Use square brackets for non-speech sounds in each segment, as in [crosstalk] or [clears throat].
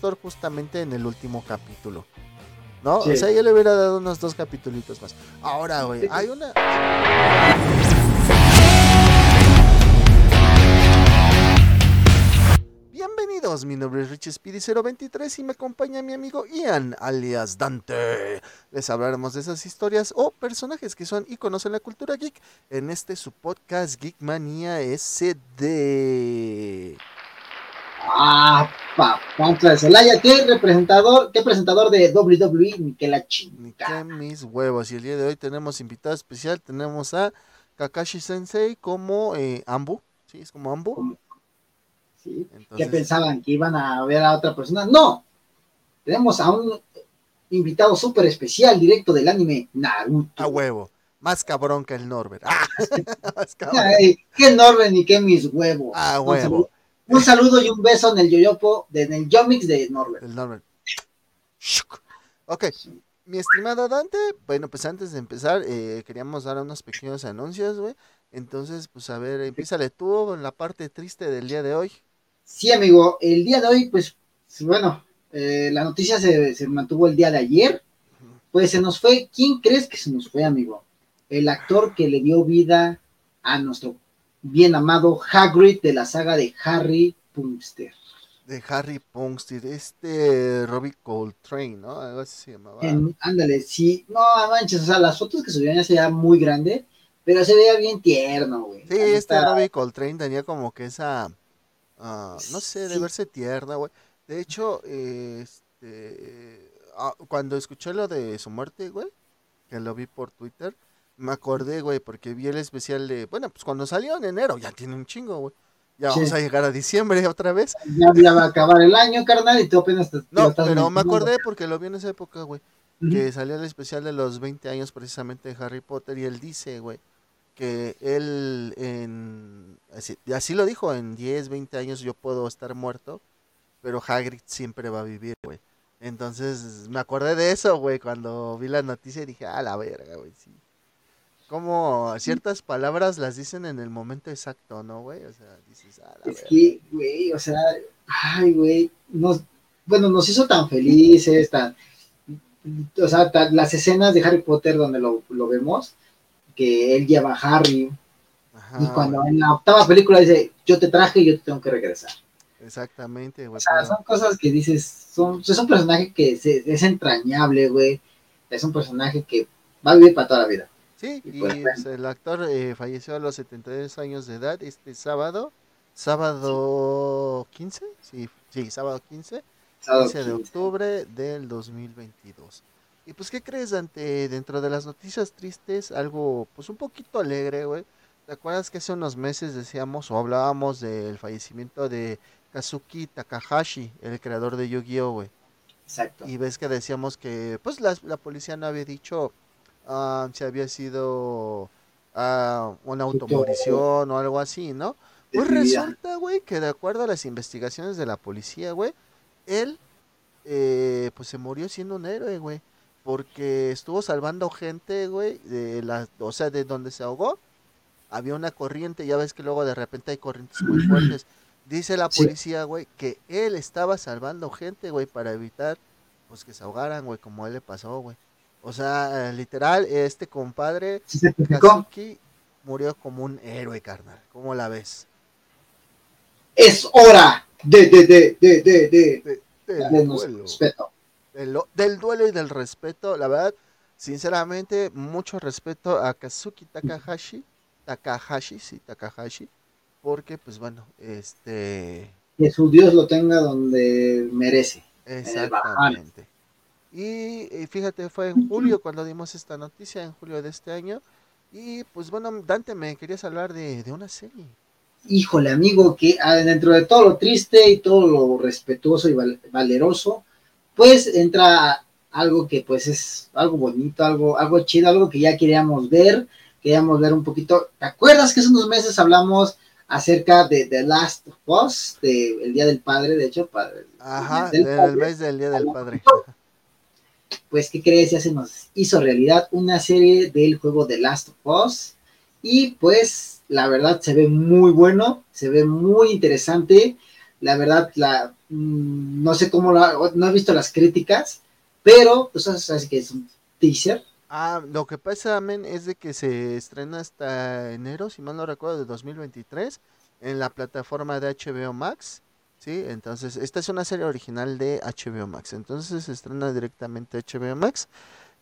justamente en el último capítulo. ¿No? O sea, yo le hubiera dado unos dos capítulos más. Ahora, güey, hay una. Bienvenidos, mi nombre es Rich Speedy 023 y me acompaña mi amigo Ian, alias Dante. Les hablaremos de esas historias o personajes que son iconos en la cultura geek en este su podcast Geekmania SD. Ah, papá de Celaya, ¿qué representador, qué presentador de WWE? Ni que la chingada. mis huevos. Y el día de hoy tenemos invitado especial, tenemos a Kakashi Sensei como eh, Ambu. Sí, es como Ambu. Sí. ¿Qué pensaban? ¿Que iban a ver a otra persona? No. Tenemos a un invitado súper especial, directo del anime Naruto. A huevo. Más cabrón que el Norbert. [laughs] Ah, [laughs] más cabrón. ¿Qué Norbert ni qué mis huevos? A huevo. Un saludo y un beso en el yoyopo, de, en el Yomix de Norbert. El Norbert. Ok, mi estimado Dante, bueno, pues antes de empezar, eh, queríamos dar unos pequeños anuncios, güey. Entonces, pues a ver, empiézale tú en la parte triste del día de hoy. Sí, amigo, el día de hoy, pues, bueno, eh, la noticia se, se, mantuvo el día de ayer. Pues se nos fue, ¿quién crees que se nos fue, amigo? El actor que le dio vida a nuestro bien amado Hagrid de la saga de Harry Punster. De Harry Punster, este Robbie Coltrane, ¿no? Algo así se llamaba. ándale, sí, no manches, o sea, las fotos que subían ya se veía muy grande, pero se veía bien tierno, güey. Sí, este Robbie Coltrane tenía como que esa, ah, no sé, de verse tierna, güey. De hecho, este, ah, cuando escuché lo de su muerte, güey, que lo vi por Twitter, me acordé, güey, porque vi el especial de. Bueno, pues cuando salió en enero, ya tiene un chingo, güey. Ya vamos a llegar a diciembre otra vez. Ya, va a acabar el año, carnal, y tú apenas te. No, pero me acordé porque lo vi en esa época, güey. Que salió el especial de los 20 años precisamente de Harry Potter y él dice, güey, que él en. Así, así lo dijo, en 10, 20 años yo puedo estar muerto, pero Hagrid siempre va a vivir, güey. Entonces me acordé de eso, güey, cuando vi la noticia y dije, ah, la verga, güey, sí como ciertas palabras las dicen en el momento exacto, ¿no, güey? O sea, dices, ah, Es que, güey, o sea, ay, güey, nos, bueno, nos hizo tan felices, tan, o sea, las escenas de Harry Potter donde lo, vemos, que él lleva a Harry, y cuando en la octava película dice, yo te traje y yo te tengo que regresar. Exactamente, güey. O sea, son cosas que dices, son, es un personaje que es entrañable, güey, es un personaje que va a vivir para toda la vida. Sí, y, pues, pues, el actor eh, falleció a los 73 años de edad este sábado, sábado 15, sí, sí, sábado 15, 15 de octubre del 2022. Y pues, ¿qué crees ante dentro de las noticias tristes? Algo, pues un poquito alegre, güey. ¿Te acuerdas que hace unos meses decíamos o hablábamos del fallecimiento de Kazuki Takahashi, el creador de Yu-Gi-Oh, güey? Exacto. Y ves que decíamos que, pues, la, la policía no había dicho uh, si había sido uh, una automorición o algo así, ¿no? Pues resulta, güey, que de acuerdo a las investigaciones de la policía, güey, él, eh, pues se murió siendo un héroe, güey, porque estuvo salvando gente, güey, de la, o sea, de donde se ahogó, había una corriente, ya ves que luego de repente hay corrientes muy fuertes. Dice la policía, güey, que él estaba salvando gente, güey, para evitar, pues, que se ahogaran, güey, como a él le pasó, güey. O sea, literal, este compadre, Kazuki, murió como un héroe, carnal. ¿Cómo la ves? Es hora de, de, de, de, de, de, del duelo. Respeto. Del, duelo y del respeto, la verdad, sinceramente, mucho respeto a Kazuki Takahashi. Takahashi, sí, Takahashi. Porque, pues bueno, este. Que su Dios lo tenga donde merece. Exactamente. Y, fíjate, fue en julio cuando dimos esta noticia, en julio de este año. Y pues bueno, Dante, me querías hablar de, una serie. Híjole, amigo, que ah, dentro de todo lo triste y todo lo respetuoso y valeroso, pues entra algo que pues es algo bonito, algo, algo chido, algo que ya queríamos ver, queríamos ver un poquito. ¿Te acuerdas que hace unos meses hablamos acerca de The Last of Us, de el Día del Padre, de hecho? Ajá, el mes del Día del Padre pues, ¿qué crees? Ya se nos hizo realidad una serie del juego The Last of Us. Y pues, la verdad, se ve muy bueno, se ve muy interesante. la verdad, la, mm, no sé cómo, no he visto las críticas, pero, pues, sabes que es un teaser. Ah, lo que pasa, men, es de que se estrena hasta enero, si mal no recuerdo, de 2023, en la plataforma de HBO Max. Sí, entonces, esta es una serie original de HBO Max. Entonces se estrena directamente HBO Max.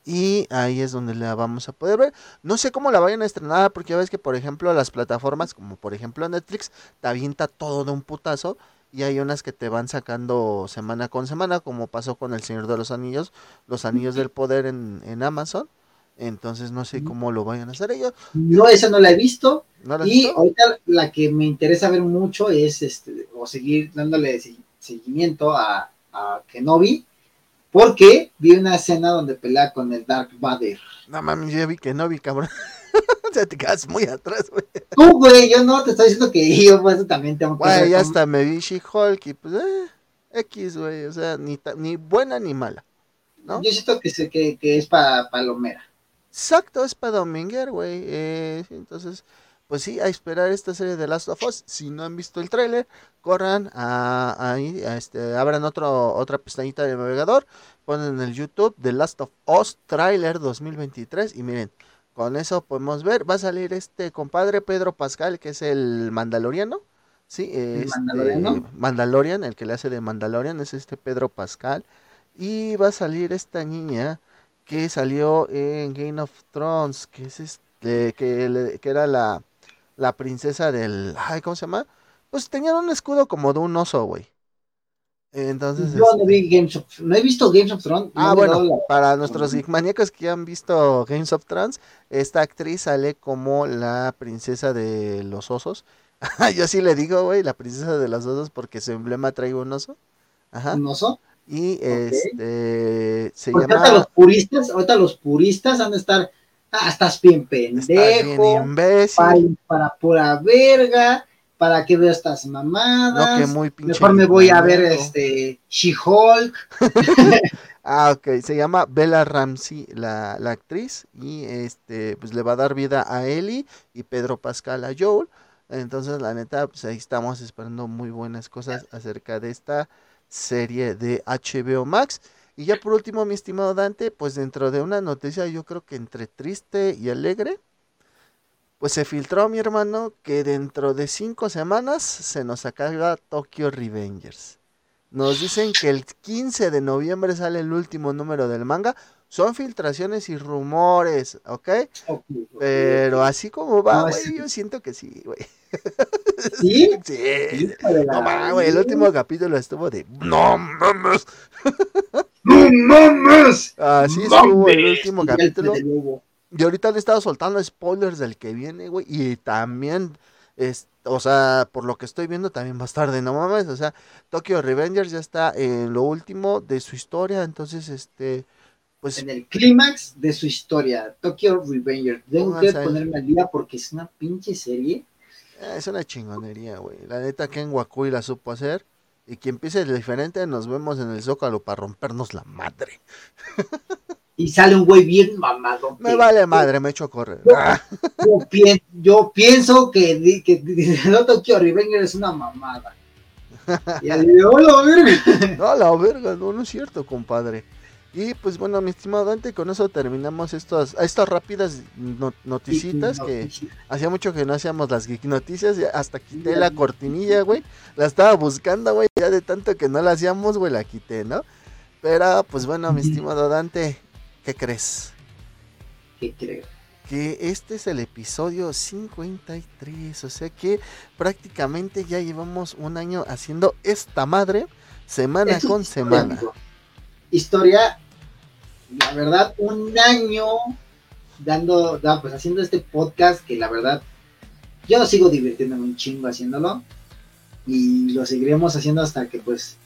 Y ahí es donde la vamos a poder ver. No sé cómo la vayan a estrenar, porque ya ves que, por ejemplo, las plataformas, como por ejemplo Netflix, te avienta todo de un putazo y hay unas que te van sacando semana con semana, como pasó con El Señor de los Anillos, Los Anillos del Poder en, en Amazon. Entonces no sé cómo lo vayan a hacer ellos. No, esa no la he visto. y ahorita la que me interesa ver mucho es este, o seguir dándole seguimiento a, a Kenobi, porque vi una escena donde pelea con el Dark Vader. No mames, yo vi Kenobi, cabrón. [laughs] o sea, te quedas muy atrás, güey. Tú, güey, yo no, te estoy diciendo que yo pues, también tengo que Güey, ya hasta me vi She-Hulk y pues, eh, X, güey, o sea, ni, ni buena ni mala, ¿no? Yo siento que, que, que es para Palomera. Exacto, es para Dominger, güey. Eh, entonces, pues sí, a esperar esta serie de Last of Us. Si no han visto el tráiler, corran a, ahí, este, abran otro, otra pestañita de navegador, ponen en el YouTube The Last of Us Trailer 2023 y miren, con eso podemos ver, va a salir este compadre Pedro Pascal, que es el mandaloriano. Sí, ¿El este, Mandalorian, el que le hace de Mandalorian, es este Pedro Pascal. Y va a salir esta niña que salió en Game of Thrones, que es este, que, que era la, la princesa del, ay, ¿cómo se llama? Pues tenían un escudo como de un oso, güey. Entonces, Yo no vi este Games of no he visto Games of Thrones. ah, bueno, para nuestros maníacos que han visto Games of Thrones, esta actriz sale como la princesa de los osos. [laughs] Yo sí le digo, güey, la princesa de los osos porque su emblema trae un oso. Ajá. ¿Un oso? Y este se llama. Ahorita los puristas, ahorita los puristas han de estar. Ah, estás bien pendejo. Bien Para, pura verga. ¿Para qué veo estas mamadas? No, que muy Mejor me voy a ver este She-Hulk. [laughs] [laughs] ah, ok. Se llama Bella Ramsey, la, la, actriz. Y este, pues le va a dar vida a Ellie y Pedro Pascal a Joel. Entonces, la neta, pues ahí estamos esperando muy buenas cosas acerca de esta serie de HBO Max. Y ya por último, mi estimado Dante, pues dentro de una noticia yo creo que entre triste y alegre, pues se filtró mi hermano que dentro de cinco semanas se nos acaba Tokyo Revengers. Nos dicen que el 15 de noviembre sale el último número del manga. Son filtraciones y rumores, ¿ok? Pero así como va, güey, yo siento que sí, güey. [laughs] ¿Sí? Sí. No güey, el último capítulo estuvo de ¡No mames! [laughs] ¡No mames! Así estuvo el último capítulo. Y ahorita le he estado soltando spoilers del que viene, güey. Y también, es, o sea, por lo que estoy viendo, también va a estar de no mames. O sea, Tokyo Revengers ya está en lo último de su historia. Entonces, este. Pues, en el clímax de su historia, Tokyo Revengers. Tengo que ponerme al día porque es una pinche serie eh, es una chingonería, güey. La neta, Ken Wakui la supo hacer. Y quien empiece diferente, nos vemos en el Zócalo para rompernos la madre. y sale un güey bien mamado. Me vale madre, me echo a correr. Yo, pienso que, que, [laughs] no Tokyo Revenger es una mamada. [laughs] Y al hola, verga. No, la verga, no, no es cierto, compadre. Y pues bueno, mi estimado Dante, con eso terminamos estas, estas rápidas noticitas que hacía mucho que no hacíamos las geek noticias, hasta quité la cortinilla, güey. La estaba buscando, güey, ya de tanto que no la hacíamos, güey, la quité, ¿no? Pero pues bueno, mi estimado Dante, ¿qué crees? ¿Qué creo? Que este es el episodio 53, o sea que prácticamente ya llevamos un año haciendo esta madre semana con semana. Historia la verdad, un año dando, pues haciendo este podcast que la verdad, yo sigo divirtiéndome un chingo haciéndolo y lo seguiremos haciendo hasta que pues,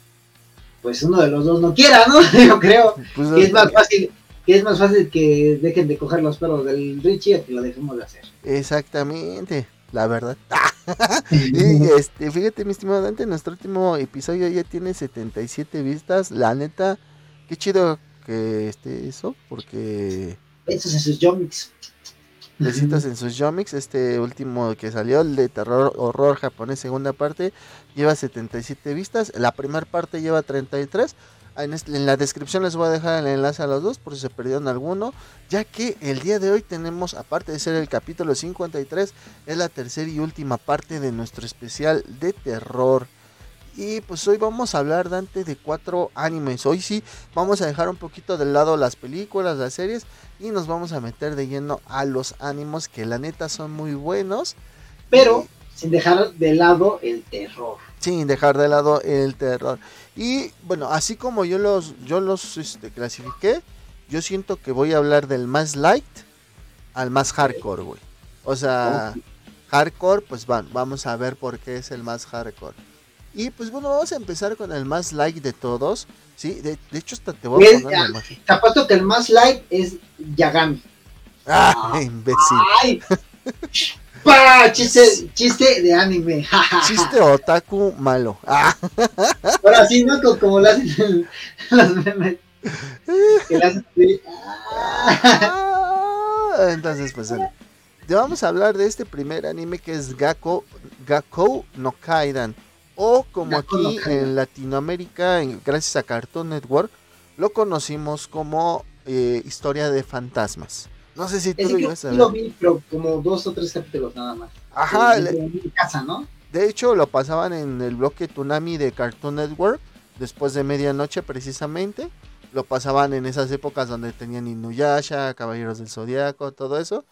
pues uno de los dos no quiera, ¿no? [laughs] Yo creo pues, que es más fácil que es más fácil que dejen de coger los perros del Richie a que lo dejemos de hacer. Exactamente, la verdad. [laughs] [laughs] y este, fíjate, mi estimado Dante, nuestro último episodio ya tiene 77 vistas. La neta, qué chido que esté eso, porque... Besos en sus yomics. Besitos en sus Yomix. Este último que salió, el de terror horror japonés, segunda parte, lleva 77 vistas. La primera parte lleva 33. En, en, la descripción les voy a dejar el enlace a los dos por si se perdieron alguno, ya que el día de hoy tenemos, aparte de ser el capítulo 53, es la tercera y última parte de nuestro especial de terror. Y pues hoy vamos a hablar, Dante, de cuatro animes. Hoy sí vamos a dejar un poquito de lado las películas, las series y nos vamos a meter de lleno a los ánimos que la neta son muy buenos. Pero sin dejar de lado el terror. Sin dejar de lado el terror. Y bueno, así como yo los, yo los este, clasifiqué, yo siento que voy a hablar del más light al más hardcore, güey. O sea, hardcore, pues van, vamos a ver por qué es el más hardcore. Y pues bueno, vamos a empezar con el más like de todos. Sí, de, de hecho hasta te voy a poner. Te apuesto que el más like es Yagami. Ah, ah [laughs] imbécil. Ay. pa, chiste, chiste de anime. [laughs] chiste otaku malo. Ah. [laughs] Ahora sí, ¿no? Como, como lo hacen los memes. Que hacen ah, Entonces, pues vamos a hablar de este primer anime que es Gakko, Gakko no Kaidan o como aquí en Latinoamérica, gracias a Cartoon Network, lo conocimos como eh, Historia de Fantasmas. No sé si tú lo ibas a ver. lo vi, pero como dos o tres capítulos nada más. Ajá. De, de casa, ¿no? De hecho, lo pasaban en el bloque Tsunami de Cartoon Network, después de medianoche precisamente. Lo pasaban en esas épocas donde tenían Inuyasha, Caballeros del Zodiaco, todo eso.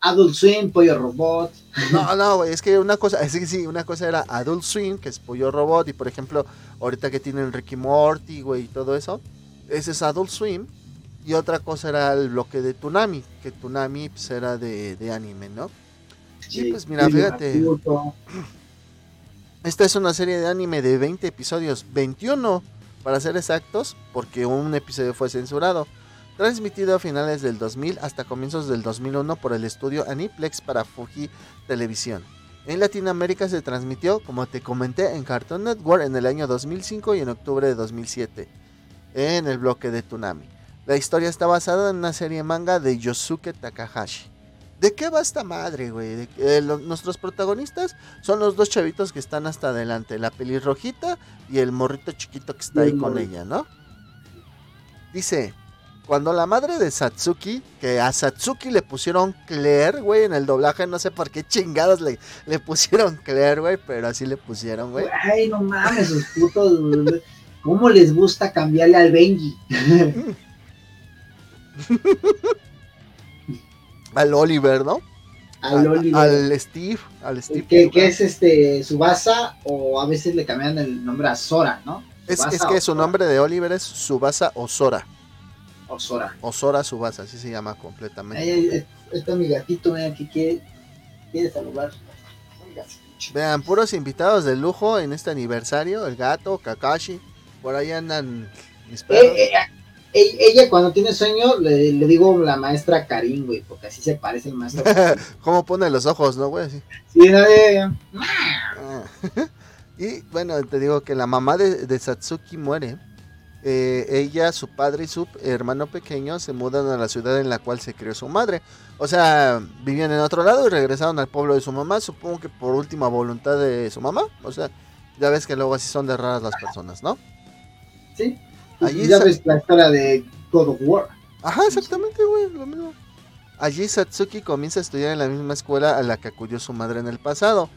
Adult Swim, Pollo Robot. No, no, es que una cosa, es que sí, una cosa era Adult Swim, que es Pollo Robot, y por ejemplo, ahorita que tienen Ricky Morty, güey, y todo eso, ese es Adult Swim. Y otra cosa era el bloque de Tsunami, que Tsunami pues, era de, de anime, ¿no? Sí, y pues mira, fíjate. Esta es una serie de anime de 20 episodios, 21 para ser exactos, porque un episodio fue censurado transmitido a finales del 2000 hasta comienzos del 2001 por el estudio Aniplex para Fuji Televisión. En Latinoamérica se transmitió, como te comenté, en Cartoon Network en el año 2005 y en octubre de 2007, en el bloque de Tsunami. La historia está basada en una serie manga de Yosuke Takahashi. ¿De qué va esta madre, güey? Eh, nuestros protagonistas son los dos chavitos que están hasta adelante, la pelirrojita y el morrito chiquito que está ahí con ella, ¿no? Dice, cuando la madre de Satsuki, que a Satsuki le pusieron Claire, güey, en el doblaje, no sé por qué chingados le, le pusieron Claire, güey, pero así le pusieron, güey. Ay, no mames, esos putos, ¿cómo les gusta cambiarle al Benji? [laughs] al Oliver, ¿no? Al, Oliver. Al Steve, al Steve. Que, que, es este, Subasa, o a veces le cambian el nombre a Sora, ¿no? Es, es que su nombre de Oliver es Subasa o Sora. Osora. Osora Subasa, así se llama completamente. Ahí está mi gatito, vean que quiere, quiere saludar. Vean, puros invitados de lujo en este aniversario. El gato, Kakashi. Por ahí andan mis perros. Eh, eh, eh, ella cuando tiene sueño le, digo la maestra Karim, güey, porque así se parece el maestro. [laughs] ¿Cómo pone los ojos, no, güey? Sí, nadie. [laughs] y bueno, te digo que la mamá de, de Satsuki muere eh, ella, su padre y su hermano pequeño se mudan a la ciudad en la cual se crió su madre. O sea, vivían en otro lado y regresaron al pueblo de su mamá, supongo que por última voluntad de su mamá. O sea, ya ves que luego así son de raras las personas, ¿no? Sí. Allí ya ves la historia de God of War. Ajá, exactamente, güey, lo mismo. Allí Satsuki comienza a estudiar en la misma escuela a la que acudió su madre en el pasado.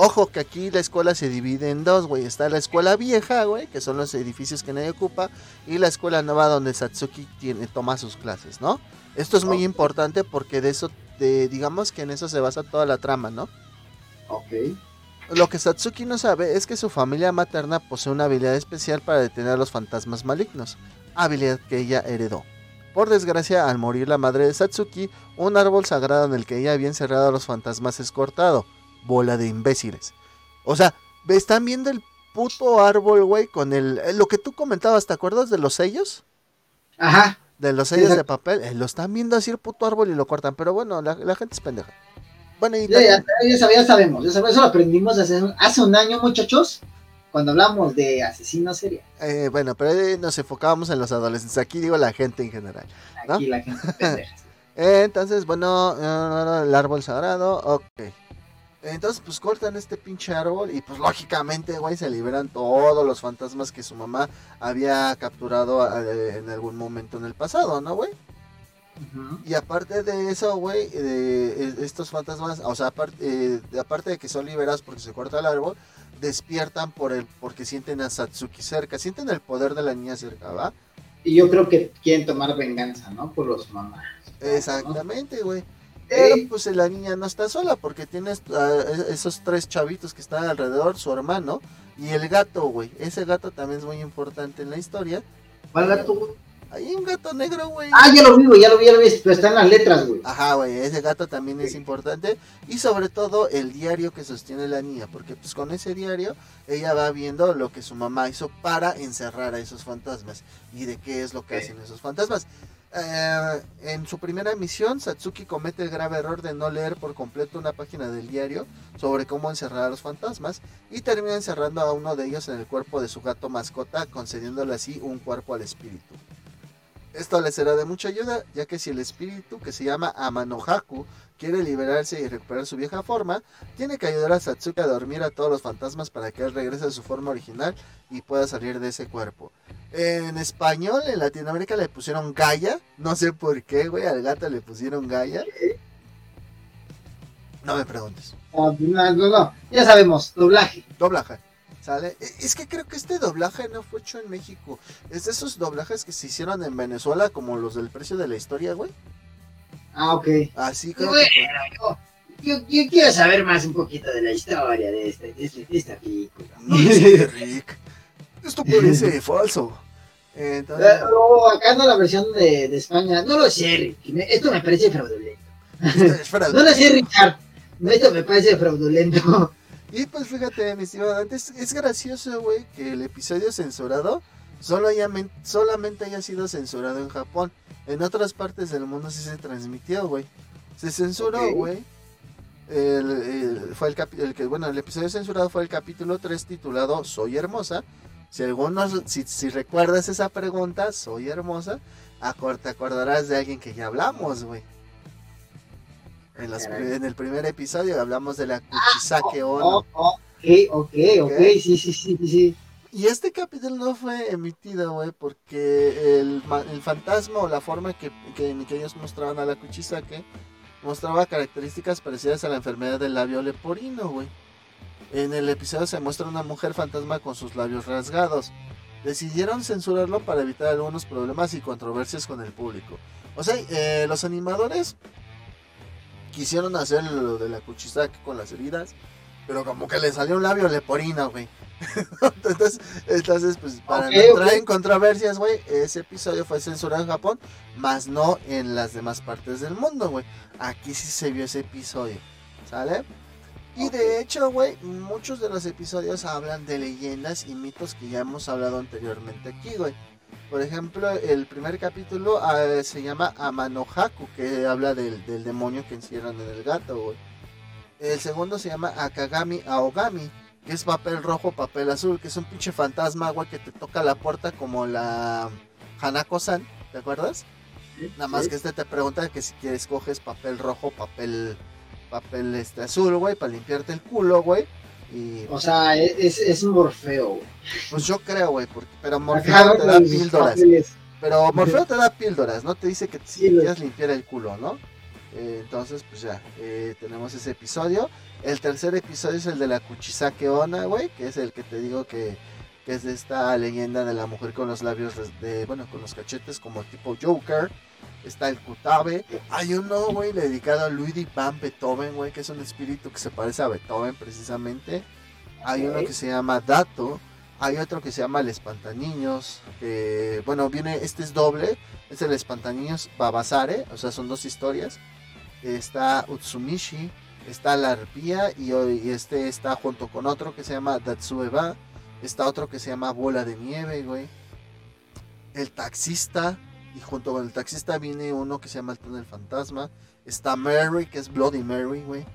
Ojo que aquí la escuela se divide en dos, güey. Está la escuela vieja, güey, que son los edificios que nadie ocupa, y la escuela nueva donde Satsuki tiene, toma sus clases, ¿no? Esto es muy importante porque de eso, de, digamos que en eso se basa toda la trama, ¿no? Ok. Lo que Satsuki no sabe es que su familia materna posee una habilidad especial para detener a los fantasmas malignos, habilidad que ella heredó. Por desgracia, al morir la madre de Satsuki, un árbol sagrado en el que ella había encerrado a los fantasmas es cortado bola de imbéciles. O sea, están viendo el puto árbol, güey, con el... Eh, lo que tú comentabas, ¿te acuerdas de los sellos? Ajá. De los sellos de papel. Eh, lo están viendo así el puto árbol y lo cortan. Pero bueno, la, gente es pendeja. Bueno, y ya, ya, sabemos, eso lo aprendimos hace, hace un año, muchachos, cuando hablamos de asesinos seriales. Eh, bueno, pero nos enfocábamos en los adolescentes. Aquí digo la gente en general. Aquí la gente pendeja. [laughs] entonces, bueno, el árbol sagrado, ok. Entonces, pues cortan este pinche árbol y pues lógicamente, güey, se liberan todos los fantasmas que su mamá había capturado eh, en algún momento en el pasado, ¿no, güey? Y aparte de eso, güey, de estos fantasmas, o sea, aparte, eh, aparte de que son liberados porque se corta el árbol, despiertan por el, porque sienten a Satsuki cerca, sienten el poder de la niña cerca, ¿va? Y yo creo que quieren tomar venganza, ¿no? Por los mamás. Exactamente, güey. Pero pues la niña no está sola porque tiene esos tres chavitos que están alrededor, su hermano y el gato, güey. Ese gato también es muy importante en la historia. ¿Cuál gato, güey? Hay un gato negro, güey. Ah, ya lo vi, güey, ya lo vi, ya lo vi, pero están las letras, güey. Ajá, güey, ese gato también es importante. Y sobre todo el diario que sostiene la niña, porque pues con ese diario ella va viendo lo que su mamá hizo para encerrar a esos fantasmas y de qué es lo que hacen esos fantasmas. Eh, en su primera misión, Satsuki comete el grave error de no leer por completo una página del diario sobre cómo encerrar a los fantasmas y termina encerrando a uno de ellos en el cuerpo de su gato mascota, concediéndole así un cuerpo al espíritu. Esto le será de mucha ayuda, ya que si el espíritu, que se llama Amanohaku, quiere liberarse y recuperar su vieja forma, tiene que ayudar a Satsuki a dormir a todos los fantasmas para que él regrese a su forma original y pueda salir de ese cuerpo. En español, en Latinoamérica le pusieron Gaia, no sé por qué, güey, al gato le pusieron Gaia. No me preguntes. No, no, no, ya sabemos, doblaje. Doblaje. E, es que creo que este doblaje no fue hecho en México. Es de esos doblajes que se hicieron en Venezuela, como los del precio de la historia, güey. Ah, ok. Así creo yo, quiero saber más un poquito de la historia de, este, de, este, esta película. No [laughs] Rick. Esto parece [laughs] falso. Entonces... Eh, acá no la versión de, de, España. No lo sé, Rick. Esto me parece fraudulento. [laughs] no lo sé, Richard. Esto me parece fraudulento. Y pues fíjate, mi estimado, antes es gracioso, güey, que el episodio censurado solo haya, solamente haya sido censurado en Japón. En otras partes del mundo sí se transmitió, güey. Se censuró, güey. El, fue el, el, que bueno el episodio censurado fue el capítulo 3 titulado Soy hermosa si algunos si, si recuerdas esa pregunta Soy hermosa te acordarás de alguien que ya hablamos güey en, el primer episodio hablamos de la Kuchisake ah, Ono. Oh, ok, ok, ok, sí, sí, sí, sí. Y este capítulo no fue emitido, güey, porque el, el, fantasma o la forma que, que, ellos mostraban a la Kuchisake mostraba características parecidas a la enfermedad del labio leporino, güey. En el episodio se muestra una mujer fantasma con sus labios rasgados. Decidieron censurarlo para evitar algunos problemas y controversias con el público. O sea, eh, los animadores quisieron hacer lo de la Kuchisake con las heridas, pero como que le salió un labio leporina, güey. [laughs] entonces, entonces, pues para no entrar en controversias, güey, ese episodio fue censurado en Japón, más no en las demás partes del mundo, güey. Aquí sí se vio ese episodio, ¿sale? Y de hecho, güey, muchos de los episodios hablan de leyendas y mitos que ya hemos hablado anteriormente aquí, güey. Por ejemplo, el primer capítulo ah, se llama Amanohaku, que habla del, demonio que encierran en el gato, güey. El segundo se llama Akagami Aogami, que es papel rojo, papel azul, que es un pinche fantasma, güey, que te toca la puerta como la Hanako-san, ¿te acuerdas? Nada más que este te pregunta que si quieres coges papel rojo, papel papel este azul, güey, para limpiarte el culo, güey. O sea, es, es Morfeo, güey. Pues yo creo, güey, pero Morfeo te da píldoras. Pero [laughs] Morfeo te da píldoras, ¿no? Te dice que si quieres limpiar el culo, ¿no? Eh, entonces, pues ya, eh, tenemos ese episodio. El tercer episodio es el de la Kuchisake Ona, güey, que es el que te digo que, que, es de esta leyenda de la mujer con los labios, de, bueno, con los cachetes como tipo Joker. Está el Kutabe. Hay uno, güey, dedicado a Luigi Van Beethoven, güey, que es un espíritu que se parece a Beethoven precisamente. Hay uno que se llama Dato. Hay otro que se llama El Espantaniños. Que, bueno, viene, este es doble. Es el Espantaniños Babasare. O sea, son dos historias. Está Utsumishi. Está la arpía. Y, y este está junto con otro que se llama Datsueba. Está otro que se llama Bola de Nieve, güey. El taxista. Y junto con el taxista viene uno que se llama el túnel fantasma. Está Mary, que es Bloody Mary, güey.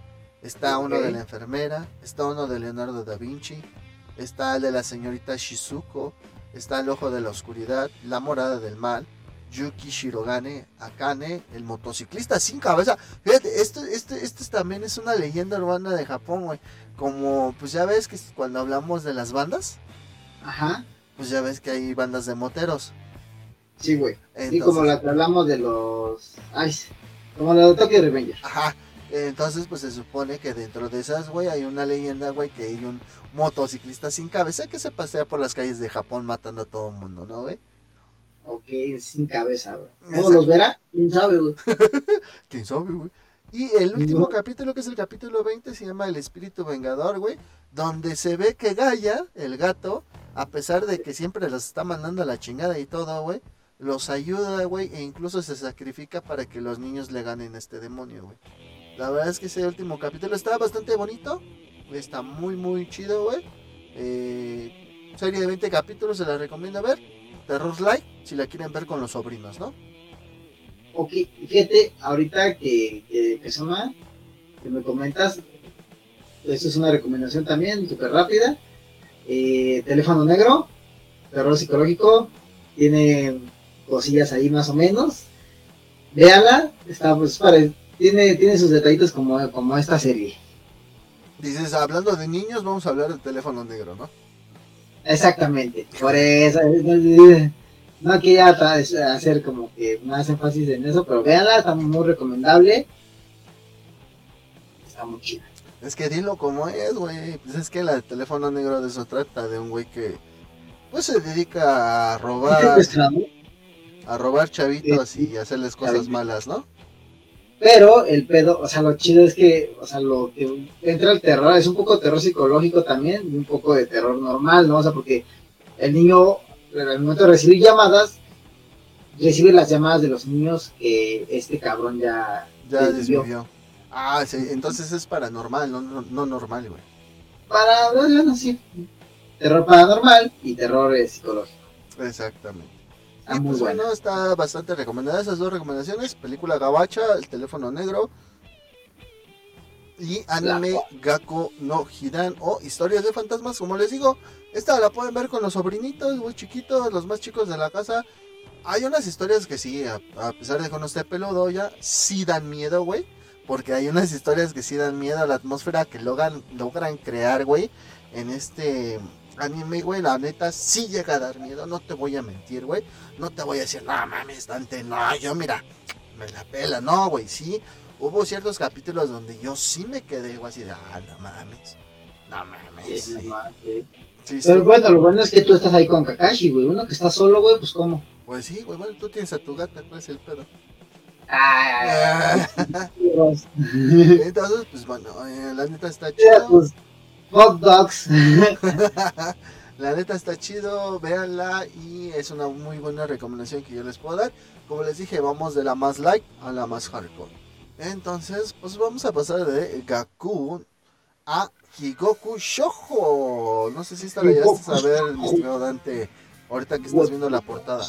Está uno de la enfermera. Está uno de Leonardo da Vinci. Está el de la señorita Shizuko. Está el ojo de la oscuridad. La morada del mal. Yuki Shirogane Akane, el motociclista sin cabeza. Fíjate, esto, esto, esto también es una leyenda urbana de Japón, güey. Como, pues ya ves que cuando hablamos de las bandas, Ajá. pues ya ves que hay bandas de moteros. Sí, güey. Y como la que hablamos de los. Ay, como la de Tokyo Revenger. Ajá. Entonces, pues se supone que dentro de esas, güey, hay una leyenda, güey, que hay un motociclista sin cabeza que se pasea por las calles de Japón matando a todo el mundo, ¿no, güey? Ok, sin cabeza, güey. ¿Cómo los verá? ¿Quién sabe, güey? [laughs] ¿Quién sabe, güey? Y el último capítulo, que es el capítulo 20, se llama El Espíritu Vengador, güey, donde se ve que Gaia, el gato, a pesar de que siempre los está mandando a la chingada y todo, güey, los ayuda, güey, e incluso se sacrifica para que los niños le ganen a este demonio, güey. La verdad es que ese último capítulo está bastante bonito, está muy, muy chido, güey. Eh, serie de 20 capítulos, se la recomiendo ver. Terror Light, si la quieren ver con los sobrinos, ¿no? Ok, fíjate, ahorita que, que, que, que me comentas, esto es una recomendación también, súper rápida. Eh, teléfono negro, terror psicológico, tiene cosillas ahí más o menos. Véala, está pues tiene, tiene sus detallitos como, como esta serie. Dices, hablando de niños, vamos a hablar del teléfono negro, ¿no? Exactamente, por eso, no quería hacer como que más énfasis en eso, pero véanla, está muy recomendable. Está muy chida. Es que dilo como es, güey. Pues es que la de teléfono negro de eso trata, de un güey que pues se dedica a robar [laughs] a robar chavitos y hacerles cosas malas, ¿no? Pero el pedo, o sea, lo chido es que, o sea, lo que entra el terror es un poco terror psicológico también, un poco de terror normal, ¿no? O sea, porque el niño, al momento de recibir llamadas, recibe las llamadas de los niños que este cabrón ya, ya desvivió. Ah, sí, entonces es paranormal, no, no, normal, güey. Para, bueno, sí. Terror paranormal y terror psicológico. Exactamente. Y pues bueno. está bastante recomendada esas dos recomendaciones. Película Gabacha, El teléfono negro. Y anime Gako no Hidan o Historias de fantasmas, como les digo. Esta la pueden ver con los sobrinitos, muy chiquitos, los más chicos de la casa. Hay unas historias que sí, a, pesar de que no esté peludo ya, sí dan miedo, güey. Porque hay unas historias que sí dan miedo a la atmósfera que logran, logran crear, güey. En este anime, güey, la neta sí llega a dar miedo. No te voy a mentir, güey. No te voy a decir, no mames, Dante, no, yo mira, me la pela. No, güey, sí. Hubo ciertos capítulos donde yo sí me quedé, güey, así de, ah, no mames. No mames. Sí, Pero bueno, lo bueno es que tú estás ahí con Kakashi, güey. Uno que está solo, güey, pues ¿cómo? Pues sí, güey, bueno, tú tienes a tu gata, ¿cuál es el pedo? [laughs] Entonces, pues bueno, eh, la neta está chido. Pues, hot dogs. [laughs] la neta está chido, véanla y es una muy buena recomendación que yo les puedo dar. Como les dije, vamos de la más light a la más hardcore. Entonces, pues vamos a pasar de Gaku a Higoku Shoujo. No sé si esta la llegaste a ver, mi estimado Dante, ahorita que estás viendo la portada.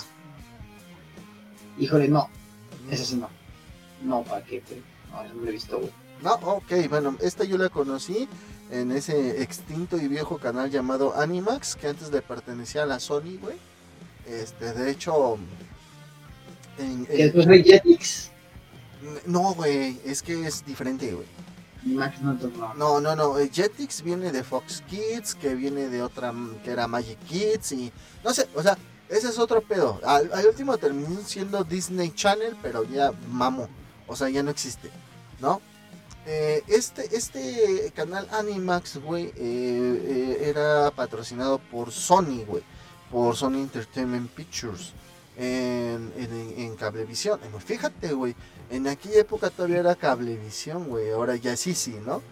Híjole, no. Ese sí no. No, ¿para qué? No, no lo he visto, güey. No, ok, bueno, esta yo la conocí en ese extinto y viejo canal llamado Animax, que antes le pertenecía a la Sony, güey. Este, de hecho... En, en... ¿Después de Jetix? No, güey, es que es diferente, güey. Animax no, no. No, no, no. Eh, Jetix viene de Fox Kids, que viene de otra que era Magic Kids y no sé, o sea, ese es otro pedo. Al, último terminó siendo Disney Channel, pero ya mamo. O sea, ya no existe, ¿no? Eh, este, este canal Animax, güey, eh, eh, era patrocinado por Sony, güey. Por Sony Entertainment Pictures. En, en, Cablevisión. Fíjate, güey. En aquella época todavía era Cablevisión, güey. Ahora ya sí, sí, ¿no?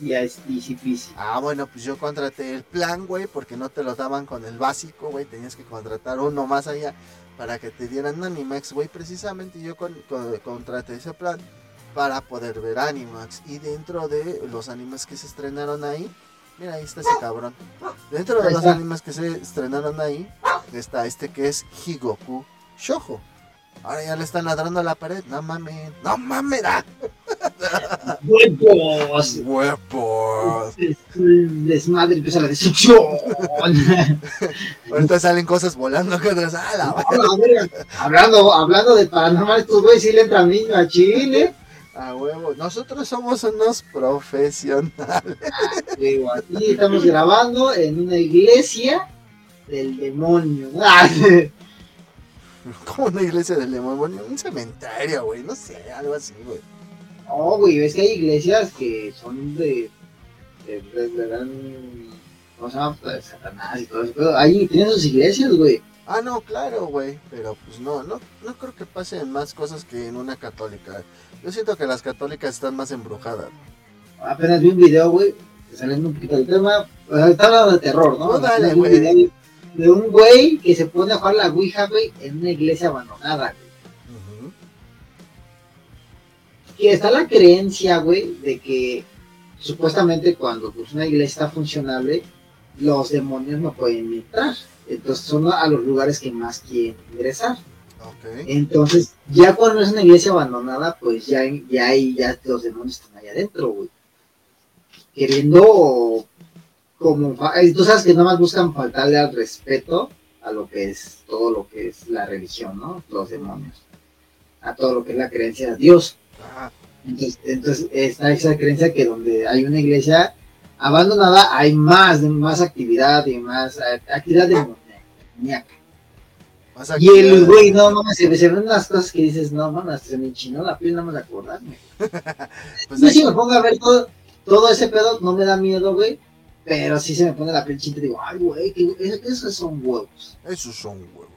Ya es easy Ah, bueno, pues yo contraté el plan, güey, porque no te lo daban con el básico, güey. Tenías que contratar uno más allá para que te dieran Animax, güey. Precisamente yo con, contraté ese plan para poder ver Animax. Y dentro de los animes que se estrenaron ahí, mira, ahí está ese cabrón. Dentro de los animes que se estrenaron ahí, está este que es Higoku Shoujo. Ahora ya le están ladrando a la pared. No mames, no mames. ¡Huevos! ¡Huevos! Desmadre empieza la destrucción. [laughs] Ahorita salen cosas volando que otras. ¡Ah, la hablando, hablando de paranormal, estos güeyes sí le entran niño a Chile. A huevo, nosotros somos unos profesionales. Aquí estamos grabando en una iglesia del demonio. [laughs] Como una iglesia del demonio, un cementerio, güey, no sé, algo así, güey. No, güey, ves que hay iglesias que son de. de, de, de, ¿Cómo se llama? De Satanás y todo eso. Pero ahí tienen sus iglesias, güey. Ah, no, claro, güey. Pero pues no, no, no creo que pasen más cosas que en una católica. Yo siento que las católicas están más embrujadas. Apenas vi un video, güey, saliendo un poquito del tema. Está hablando de terror, ¿no? No, dale, güey. De un güey que se pone a jugar la Ouija, güey, en una iglesia abandonada, güey. Que está la creencia, güey, de que supuestamente cuando pues, una iglesia está funcionable, los demonios no pueden entrar. Entonces son a los lugares que más quieren ingresar. Entonces, ya cuando es una iglesia abandonada, pues ya, ya, hay, ya los demonios están ahí adentro, güey. Queriendo, como, tú sabes que nada más buscan faltarle al respeto a lo que es todo lo que es la religión, ¿no? Los demonios. A todo lo que es la creencia de Dios. Entonces, entonces está esa creencia que donde hay una iglesia abandonada hay más, más actividad y más actividad demoníaca. Y el güey, no mames, se, se ven unas cosas que dices, no mames, se me enchinó la piel nada más de acordarme. [laughs] pues Yo si me pongo a ver todo, todo ese pedo, no me da miedo, güey. Pero sí se me pone la piel chinta y digo, ay, güey, esos son huevos. Esos son huevos.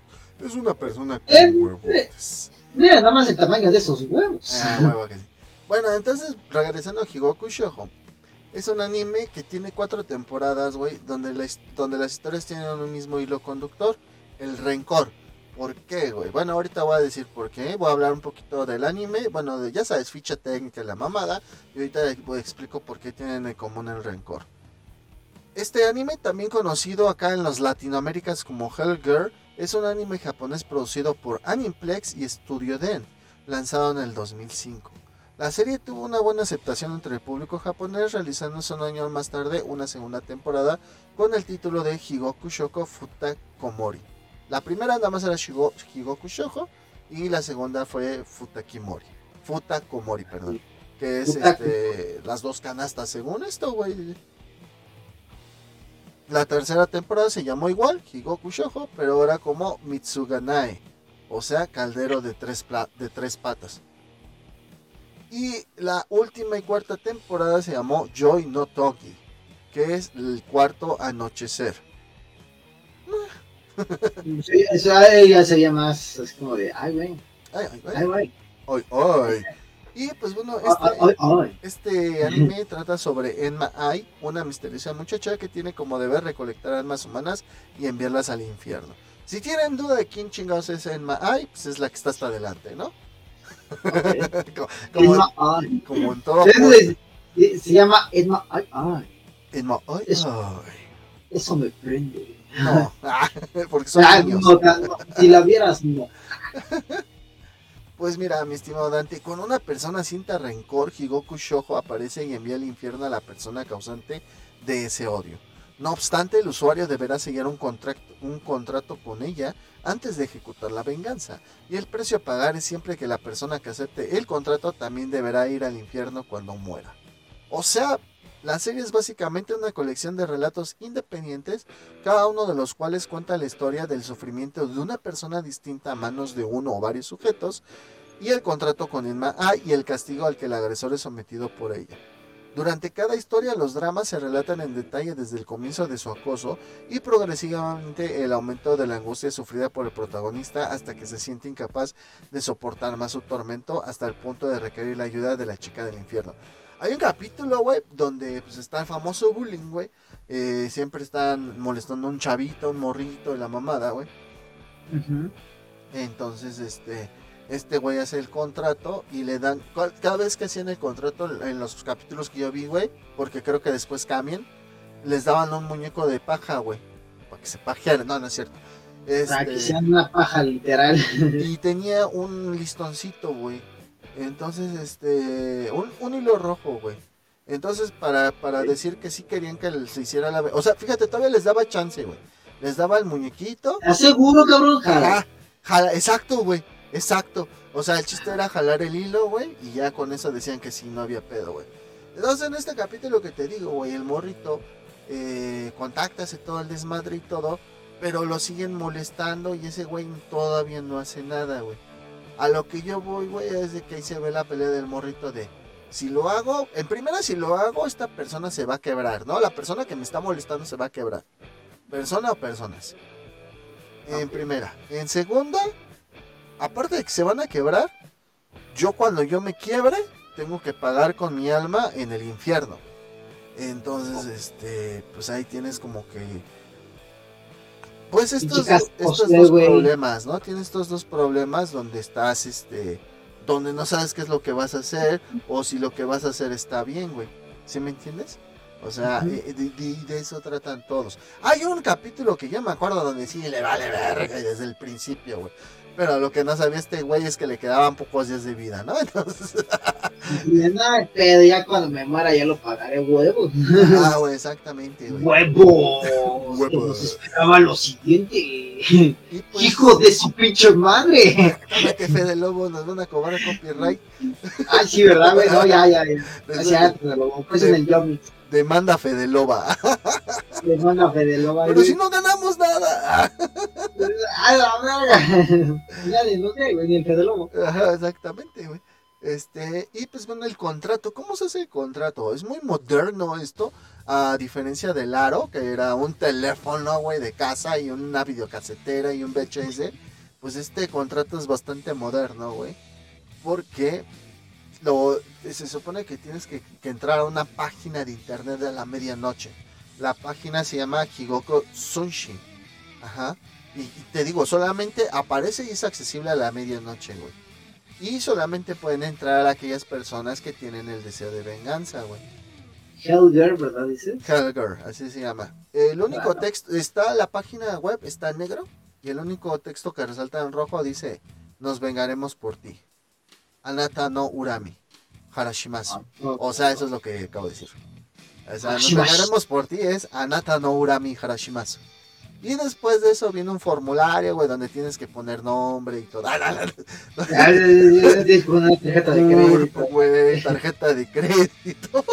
Es una persona con eh, huevos. Mira, nada más el tamaño de esos huevos. Ah, huevo que sí. Bueno, entonces, regresando a Higoku Shoujo. Es un anime que tiene cuatro temporadas, güey, donde, donde las historias tienen un mismo hilo conductor, el rencor. ¿Por qué, güey? Bueno, ahorita voy a decir por qué. Voy a hablar un poquito del anime. Bueno, ya sabes, ficha técnica, la mamada. Y ahorita voy explico por qué tienen en común el rencor. Este anime, también conocido acá en las Latinoaméricas como Hellgirl, es un anime japonés producido por Animeplex y Studio Den, lanzado en el 2005. La serie tuvo una buena aceptación entre el público japonés, realizándose un año más tarde una segunda temporada con el título de Higoku Shoko Futa Komori. La primera nada más era Higoku Shoko y la segunda fue Futakimori. Futa Komori, perdón. Que es este, las dos canastas según esto, güey. La tercera temporada se llamó igual, Higoku Shoujo, pero ahora como Mitsuganae, o sea, caldero de tres, de tres patas. Y la última y cuarta temporada se llamó Joy no Toki, que es el cuarto anochecer. Sí, eso ya sería más, es como de, ay, güey. Ay, ay, ay. Ay. Y pues bueno, este, este anime [laughs] trata sobre Enma Ai, una misteriosa muchacha que tiene como deber recolectar almas humanas y enviarlas al infierno. Si tienen duda de quién chingados es Enma Ai, pues es la que está hasta adelante, ¿no? [laughs] como, en todo. Se, se llama Enma Ai Enma Ai eso, eso me prende. No, [laughs] porque son ah, niños. si la vieras, no. [laughs] Pues mira, mi estimado Dante, con una persona sienta rencor, Higoku Shoujo aparece y envía al infierno a la persona causante de ese odio. No obstante, el usuario deberá sellar un un contrato con ella antes de ejecutar la venganza, y el precio a pagar es siempre que la persona que acepte el contrato también deberá ir al infierno cuando muera. O sea, la serie es básicamente una colección de relatos independientes, cada uno de los cuales cuenta la historia del sufrimiento de una persona distinta a manos de uno o varios sujetos, y el contrato con Inma A y el castigo al que el agresor es sometido por ella. Durante cada historia los dramas se relatan en detalle desde el comienzo de su acoso y progresivamente el aumento de la angustia sufrida por el protagonista hasta que se siente incapaz de soportar más su tormento hasta el punto de requerir la ayuda de la chica del infierno. Hay un capítulo, güey, donde pues, está el famoso bullying, güey. Eh, siempre están molestando a un chavito, un morrito la mamada, güey. Entonces, este, este güey hace el contrato y le dan, cada vez que hacían el contrato en los capítulos que yo vi, güey, porque creo que después cambian, les daban un muñeco de paja, güey, para que se pajearan, no, no es cierto. para que este, sean una paja literal. Y tenía un listoncito, güey, Entonces, este, un, un hilo rojo, güey. Entonces, para, para decir que sí querían que se hiciera la... O sea, fíjate, todavía les daba chance, güey. Les daba el muñequito. Aseguro, cabrón, jala. jala, exacto, güey. Exacto. O sea, el chiste era jalar el hilo, güey. Y ya con eso decían que sí, no había pedo, güey. Entonces, en este capítulo que te digo, güey, el morrito eh, contáctase todo el desmadre y todo. Pero lo siguen molestando y ese güey todavía no hace nada, güey. A lo que yo voy, güey, es de que ahí se ve la pelea del morrito de si lo hago, en primera si lo hago, esta persona se va a quebrar, ¿no? La persona que me está molestando se va a quebrar. Persona o personas. En primera. En segunda, aparte de que se van a quebrar, yo cuando yo me quiebre, tengo que pagar con mi alma en el infierno. Entonces, este, pues ahí tienes como que... Pues estos, estos dos problemas, ¿no? Tienes estos dos problemas donde estás, este donde no sabes qué es lo que vas a hacer o si lo que vas a hacer está bien, güey. ¿Sí me entiendes? O sea, eh, de, eso tratan todos. Hay un capítulo que ya me acuerdo donde sí le vale verga desde el principio, güey. Pero lo que no sabía este güey es que le quedaban pocos días de vida, ¿no? [laughs] Entonces. no, pero ya cuando me muera ya lo pagaré huevos. Ah, güey, exactamente, güey. ¡Huevos! ¡Huevos! esperaba lo siguiente. Pues, ¡Hijo de su pinche madre! que Fede Lobo nos van a cobrar copyright. Ay, sí, ¿verdad, güey? No, ya, ya. ya. ya [laughs] pues en el job. Demanda Fede Loba. Demanda Fede Loba. Pero si no ganamos nada. Ay, la verga. Ya no sé, ni el Fede Lobo. Ajá, exactamente, güey. Este, y pues bueno, el contrato, ¿cómo se hace el contrato? Es muy moderno esto, a diferencia del Aro, que era un teléfono, güey, de casa y una videocasetera y un VHS. Pues este contrato es bastante moderno, güey. Porque lo, se supone que tienes que, entrar a una página de internet a la medianoche. La página se llama Higoko Sunshin. Ajá. Y, te digo, solamente aparece y es accesible a la medianoche, güey. Y solamente pueden entrar aquellas personas que tienen el deseo de venganza, güey. Helger, ¿verdad? Dice. Helger, así se llama. El único texto, está la página web, está en negro. Y el único texto que resalta en rojo dice, nos vengaremos por ti. Anata no Urami, Harashimasu. Ah, o sea, eso es lo que acabo de decir. O sea, nos vengaremos por ti es Anata no Urami Harashimasu. Y después de eso viene un formulario, güey, donde tienes que poner nombre y todo. tarjeta de crédito. Güey, tarjeta de crédito.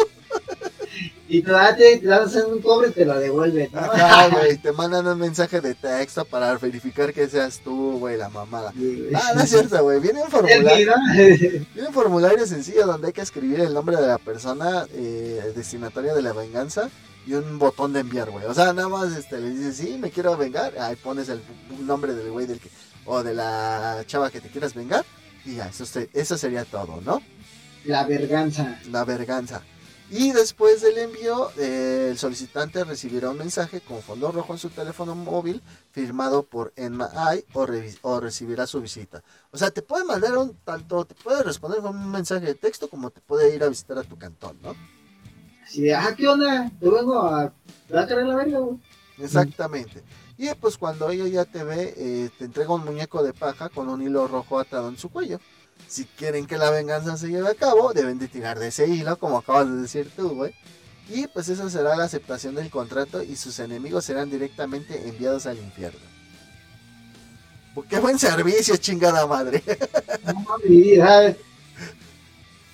Y te, te, te das en un cobre y te lo devuelven. ¿no? Ajá, güey, te mandan un mensaje de texto para verificar que seas tú, güey, la mamada. ah, no es cierto, güey. Viene un [laughs] formulario. viene un formulario sencillo donde hay que escribir el nombre de la persona eh, destinataria de la venganza y un botón de enviar, güey. O sea, nada más este, le dices, sí, me quiero vengar. Ahí pones el nombre del güey del que, o de la chava que te quieras vengar. Y ya, eso, eso sería todo, ¿no? La verganza. La verganza. Y después del envío, eh, el solicitante recibirá un mensaje con fondo rojo en su teléfono móvil firmado por Enma o, o recibirá su visita. O sea, te puede mandar un tanto, te puede responder con un mensaje de texto como te puede ir a visitar a tu cantón, ¿no? Así de, ah, ¿qué onda? Te vengo a, a la verga, Exactamente. Y pues cuando ella ya te ve, eh, te entrega un muñeco de paja con un hilo rojo atado en su cuello si quieren que la venganza se lleve a cabo, deben de tirar de ese hilo, como acabas de decir tú, güey. Y pues esa será la aceptación del contrato y sus enemigos serán directamente enviados al infierno. Pues, qué buen servicio, chingada madre.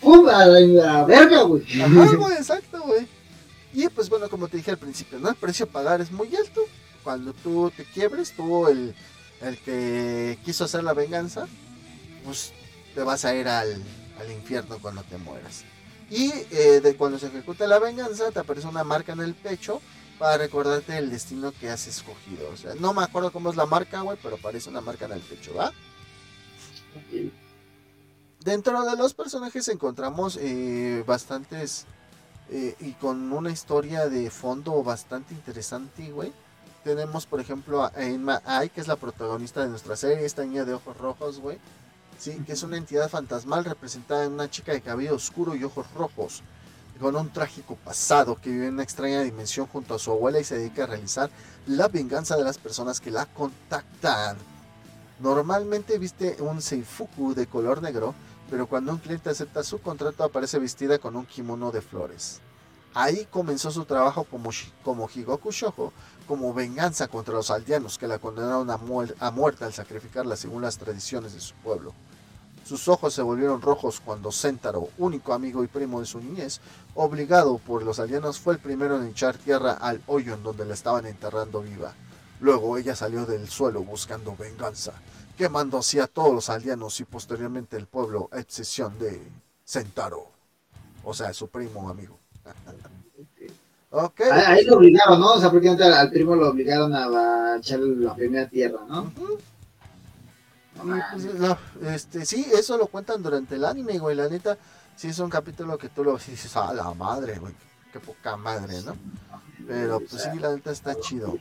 ¡Pum! la, verga, güey. Ajá, güey, exacto, güey. Y pues bueno, como te dije al principio, ¿no? El precio a pagar es muy alto. Cuando tú te quiebres, tú el, el que quiso hacer la venganza, pues te vas a ir al, infierno cuando te mueras. Y eh, de cuando se ejecuta la venganza, te aparece una marca en el pecho para recordarte el destino que has escogido. O sea, no me acuerdo cómo es la marca, güey, pero aparece una marca en el pecho, ¿va? Dentro de los personajes encontramos eh, bastantes eh, y con una historia de fondo bastante interesante, güey. Tenemos, por ejemplo, a Emma Ai, que es la protagonista de nuestra serie, esta niña de ojos rojos, güey ¿sí? que es una entidad fantasmal representada en una chica de cabello oscuro y ojos rojos, con un trágico pasado que vive en una extraña dimensión junto a su abuela y se dedica a realizar la venganza de las personas que la contactan. Normalmente viste un Seifuku de color negro pero cuando un cliente acepta su contrato aparece vestida con un kimono de flores. Ahí comenzó su trabajo como, como Higoku Shoujo, como venganza contra los aldeanos que la condenaron a, a muerte al sacrificarla según las tradiciones de su pueblo. Sus ojos se volvieron rojos cuando Sentaro, único amigo y primo de su niñez, obligado por los aldeanos, fue el primero en echar tierra al hoyo en donde la estaban enterrando viva. Luego ella salió del suelo buscando venganza, quemando así a todos los aldeanos y posteriormente el pueblo, a excepción de Sentaro, o sea, su primo amigo. [laughs] okay. Ahí lo obligaron, ¿no? O sea, porque al primo lo obligaron a echar la primera tierra, ¿no? No, este, sí, eso lo cuentan durante el anime, güey. La neta, sí es un capítulo que tú lo dices, a la madre, güey. Qué poca madre, ¿no? Pero pues sí, la neta está chido.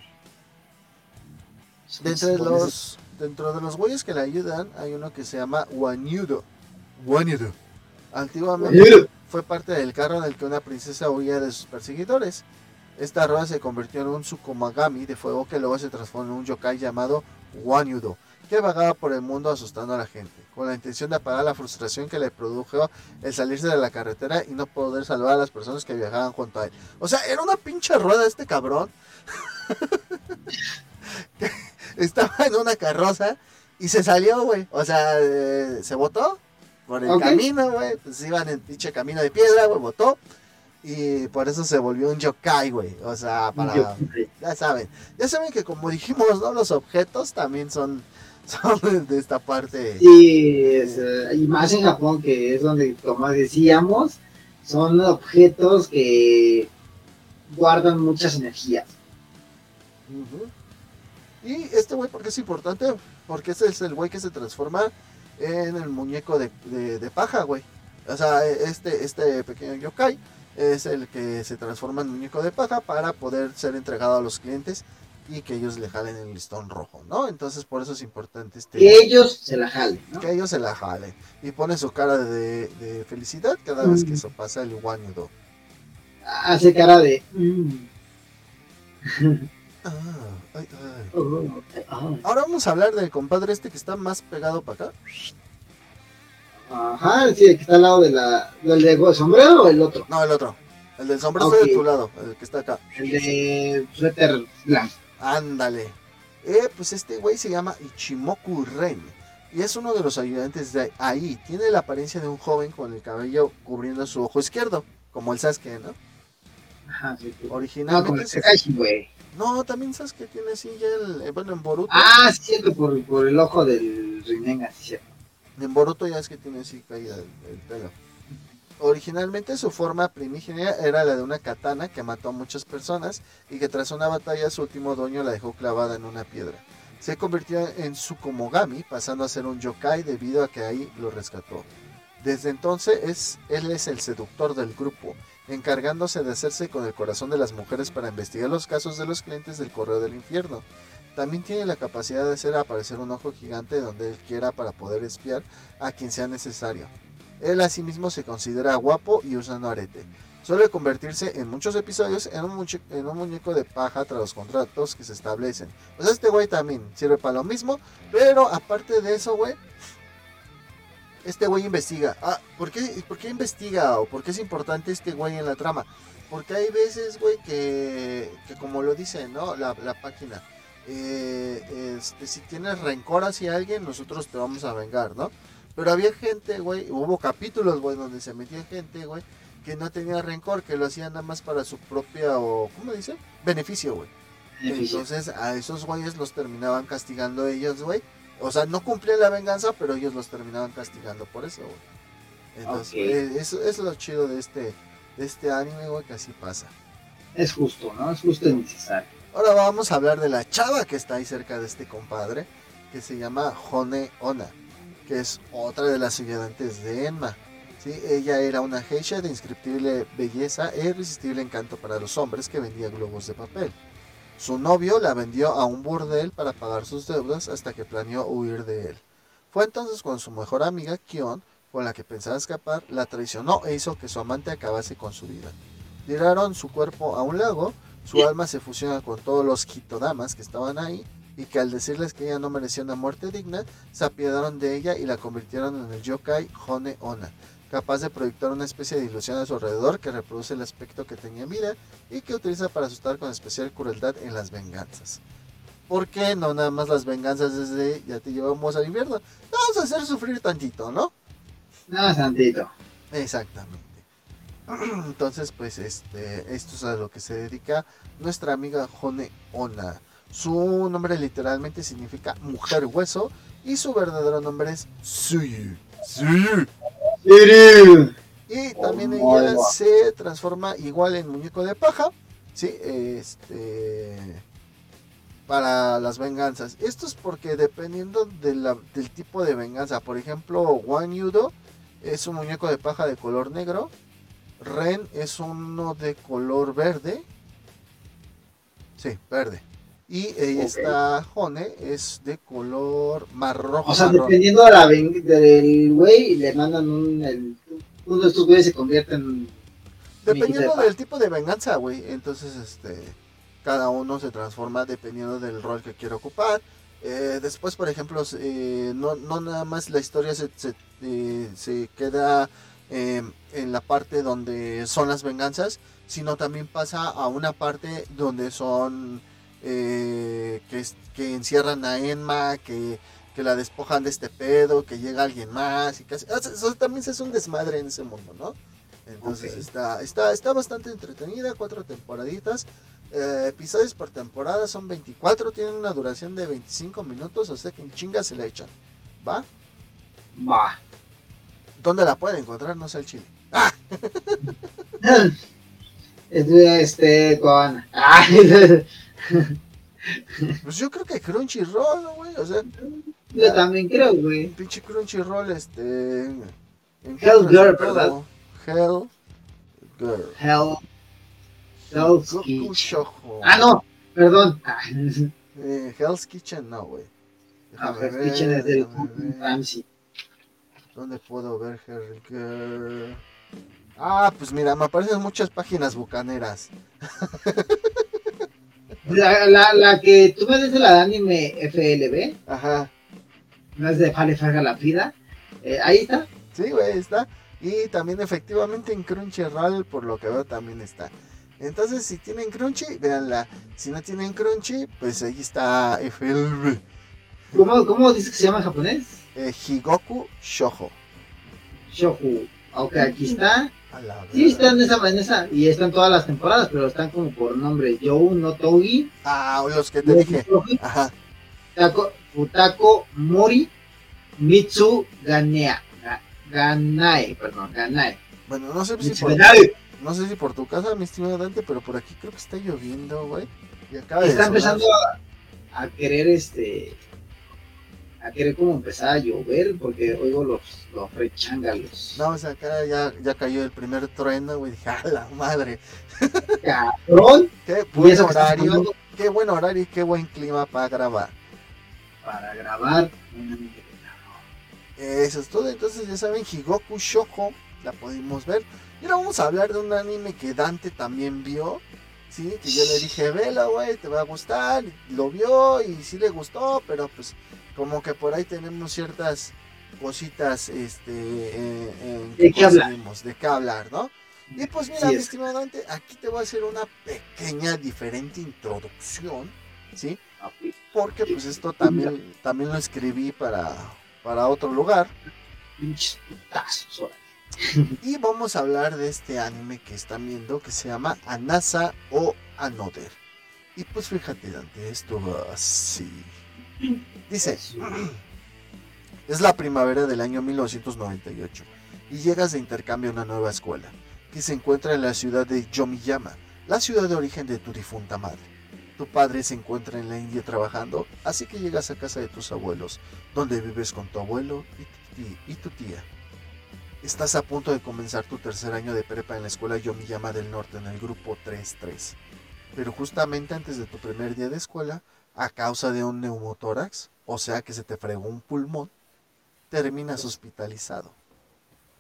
Dentro de los, dentro de los güeyes que le ayudan, hay uno que se llama Wanyudo. Wanyudo. Antiguamente fue parte del carro en el que una princesa huía de sus perseguidores. Esta rueda se convirtió en un Tsukumagami de fuego que luego se transformó en un yokai llamado Wanyudo que vagaba por el mundo asustando a la gente, con la intención de apagar la frustración que le produjo el salirse de la carretera y no poder salvar a las personas que viajaban junto a él. O sea, era una pinche rueda este cabrón. [laughs] Estaba en una carroza y se salió, güey. O sea, eh, se botó por el camino, güey. Pues iban en pinche camino de piedra, güey, botó. Y por eso se volvió un yokai, güey. O sea, para... Ya saben. Ya saben que como dijimos, ¿no? Los objetos también son son de esta parte. Sí, eh, y más en Japón, que es donde, como decíamos, son objetos que guardan muchas energías. Y este güey, ¿por qué es importante? Porque ese es el güey que se transforma en el muñeco de, de, paja, güey. O sea, este, este pequeño yokai es el que se transforma en muñeco de paja para poder ser entregado a los clientes y que ellos le jalen el listón rojo, ¿no? Entonces por eso es importante este... Que ellos se la jalen, ¿no? Que ellos se la jalen. Y pone su cara de, de felicidad cada vez que mm. eso pasa el guañudo. Hace cara de... Mm. Ah, oh, Ahora vamos a hablar del compadre este que está más pegado para acá. Ajá, sí, el que está al lado de la, del de sombrero o el otro. No, el otro. El del sombrero está de tu lado, el que está acá. El de suéter blanco. Ándale. Eh, pues este güey se llama Ichimoku Ren. Y es uno de los ayudantes de ahí. Tiene la apariencia de un joven con el cabello cubriendo su ojo izquierdo. Como el Sasuke, ¿no? Ajá, sí, Originalmente. No, No, también Sasuke tiene así ya el. Eh, bueno, en Boruto. Ah, cierto, por, por el ojo del Rinnegan, cierto. En Boruto ya es que tiene así caída el pelo. Originalmente su forma primigenia era la de una katana que mató a muchas personas y que tras una batalla su último dueño la dejó clavada en una piedra. Se convirtió en Sukomogami, pasando a ser un yokai debido a que ahí lo rescató. Desde entonces es, él es el seductor del grupo, encargándose de hacerse con el corazón de las mujeres para investigar los casos de los clientes del correo del infierno. También tiene la capacidad de hacer aparecer un ojo gigante donde él quiera para poder espiar a quien sea necesario. Él asimismo se considera guapo y usa un arete. Suele convertirse en muchos episodios en un, muñeco de paja tras los contratos que se establecen. Pues este güey también sirve para lo mismo, pero aparte de eso, güey, este güey investiga. Ah, ¿por qué, ¿por qué investiga o por qué es importante este güey en la trama? Porque hay veces, güey, que, que como lo dice, ¿no? La, la página. Eh, este, si tienes rencor hacia alguien, nosotros te vamos a vengar, ¿no? Pero había gente, güey, hubo capítulos, güey, donde se metía gente, güey, que no tenía rencor, que lo hacía nada más para su propia, o, ¿cómo dice? Beneficio, güey. Entonces a esos güeyes los terminaban castigando ellos, güey. O sea, no cumplían la venganza, pero ellos los terminaban castigando por eso, güey. Entonces, eh, eso, es lo chido de este, de este anime, güey, que así pasa. Es justo, ¿no? Es justo y necesario. Ahora vamos a hablar de la chava que está ahí cerca de este compadre, que se llama Hone Ona que es otra de las ayudantes de Enma. ¿sí? Ella era una geisha de inscriptible belleza e irresistible encanto para los hombres que vendía globos de papel. Su novio la vendió a un burdel para pagar sus deudas hasta que planeó huir de él. Fue entonces cuando su mejor amiga, Kion, con la que pensaba escapar, la traicionó e hizo que su amante acabase con su vida. Tiraron su cuerpo a un lago, su alma se fusiona con todos los Hitodamas que estaban ahí y que al decirles que ella no merecía una muerte digna, se apiadaron de ella y la convirtieron en el yokai Hone Ona, capaz de proyectar una especie de ilusión a su alrededor que reproduce el aspecto que tenía vida y que utiliza para asustar con especial crueldad en las venganzas. ¿Por qué no nada más las venganzas desde ya te llevamos al invierno? Vamos a hacer sufrir tantito, ¿no? No, tantito. Exactamente. [clears throat] Entonces, pues este, esto es a lo que se dedica nuestra amiga Hone Ona. Su nombre literalmente significa mujer hueso y su verdadero nombre es Suyu. Suyu. Y también ella se transforma igual en muñeco de paja. Sí, este. Para las venganzas. Esto es porque dependiendo del tipo de venganza. Por ejemplo, Wan Yudo es un muñeco de paja de color negro. Ren es uno de color verde. Sí, verde. Y esta Hone es de color marrón. O sea, dependiendo de la del güey, le mandan un. uno de estos güeyes se convierte en. Dependiendo del tipo de venganza, güey. Entonces, este. Cada uno se transforma dependiendo del rol que quiere ocupar. Eh, después, por ejemplo, eh, no, no nada más la historia se, se, eh, se queda en la parte donde son las venganzas, sino también pasa a una parte donde son eh, que, que encierran a Enma, que, la despojan de este pedo, que llega alguien más y casi, eso también se hace un desmadre en ese mundo, ¿no? Entonces está, está, está bastante entretenida, cuatro temporaditas, eh, episodios por temporada son 24, tienen una duración de 25 minutos, o sea que en chinga se la echan, ¿va? Va. ¿Dónde la pueden encontrar? No sé el chile. [laughs] Este, con... [laughs] Pues yo creo que Crunchyroll, güey, o sea. Yo también creo, güey. Pinche Crunchyroll, este. Hell Girl, ¿verdad? Hell Girl. Hell. Hell's Kitchen. Ah, no, perdón. [laughs] Eh, Hell's Kitchen, no, güey. Ah, Hell's Kitchen es del Ramsey. ¿Dónde puedo ver Hell Girl? Ah, pues mira, me aparecen muchas páginas bucaneras. [laughs] La, la, la que tú me dices la de anime FLB. Ajá. No es de Fale Farga la Fida. Eh, ahí está. Sí, güey, está. Y también efectivamente en Crunchyroll, por lo que veo, también está. Entonces, si tienen Crunchy, véanla. Si no tienen Crunchy, pues ahí está FLB. ¿Cómo, cómo dices que se llama en japonés? Eh, Higoku Shoujo. Shoujo. Ok, aquí está. Sí, están esa, en esa, y están todas las temporadas, pero están como por nombre Joe no Togi. Ah, los que te dije. Ajá. Futako Mori Mitsu Ganea. Ganae, perdón, Ganae. Bueno, no sé si por, no sé si por tu casa, mi estimado Dante, pero por aquí creo que está lloviendo, güey. Y acaba está empezando a, a, querer este a querer como empezar a llover porque oigo los, los rechangalos. No, o sea, acá ya, ya cayó el primer trueno, güey. Dije, a la madre. [laughs] Cabrón. qué buen horario, qué buen horario y qué buen clima para grabar. Para grabar, Eso es todo. Entonces, ya saben, Higoku Shoko, la pudimos ver. Y ahora vamos a hablar de un anime que Dante también vio. Sí, que yo le dije, vela, güey, te va a gustar. Lo vio y sí le gustó, pero pues como que por ahí tenemos ciertas cositas este, eh, ¿De, qué hablar? de qué hablar, ¿no? Y pues mira, mi estimado Dante, aquí te voy a hacer una pequeña diferente introducción, ¿sí? Porque pues esto también, también lo escribí para, para otro lugar. Y vamos a hablar de este anime que están viendo que se llama Anasa o Another. Y pues fíjate, Dante, esto va así. Dice, es la primavera del año 1998 y llegas de intercambio a una nueva escuela que se encuentra en la ciudad de Yomiyama, la ciudad de origen de tu difunta madre. Tu padre se encuentra en la India trabajando, así que llegas a casa de tus abuelos, donde vives con tu abuelo y tu tía. Estás a punto de comenzar tu tercer año de prepa en la escuela Yomiyama del Norte en el grupo 3-3. Pero justamente antes de tu primer día de escuela, a causa de un neumotórax, o sea que se te fregó un pulmón, terminas hospitalizado.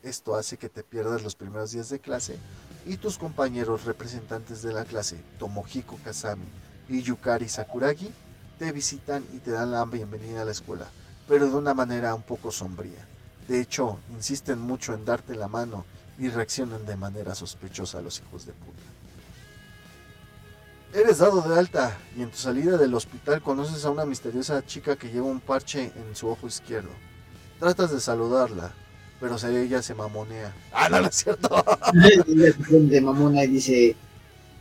Esto hace que te pierdas los primeros días de clase y tus compañeros representantes de la clase, Tomohiko Kazami y Yukari Sakuragi, te visitan y te dan la bienvenida a la escuela, pero de una manera un poco sombría. De hecho, insisten mucho en darte la mano y reaccionan de manera sospechosa a los hijos de puta. Eres dado de alta y en tu salida del hospital conoces a una misteriosa chica que lleva un parche en su ojo izquierdo. Tratas de saludarla, pero ella se mamonea. [laughs] Ah, no, no es cierto. de mamona y dice,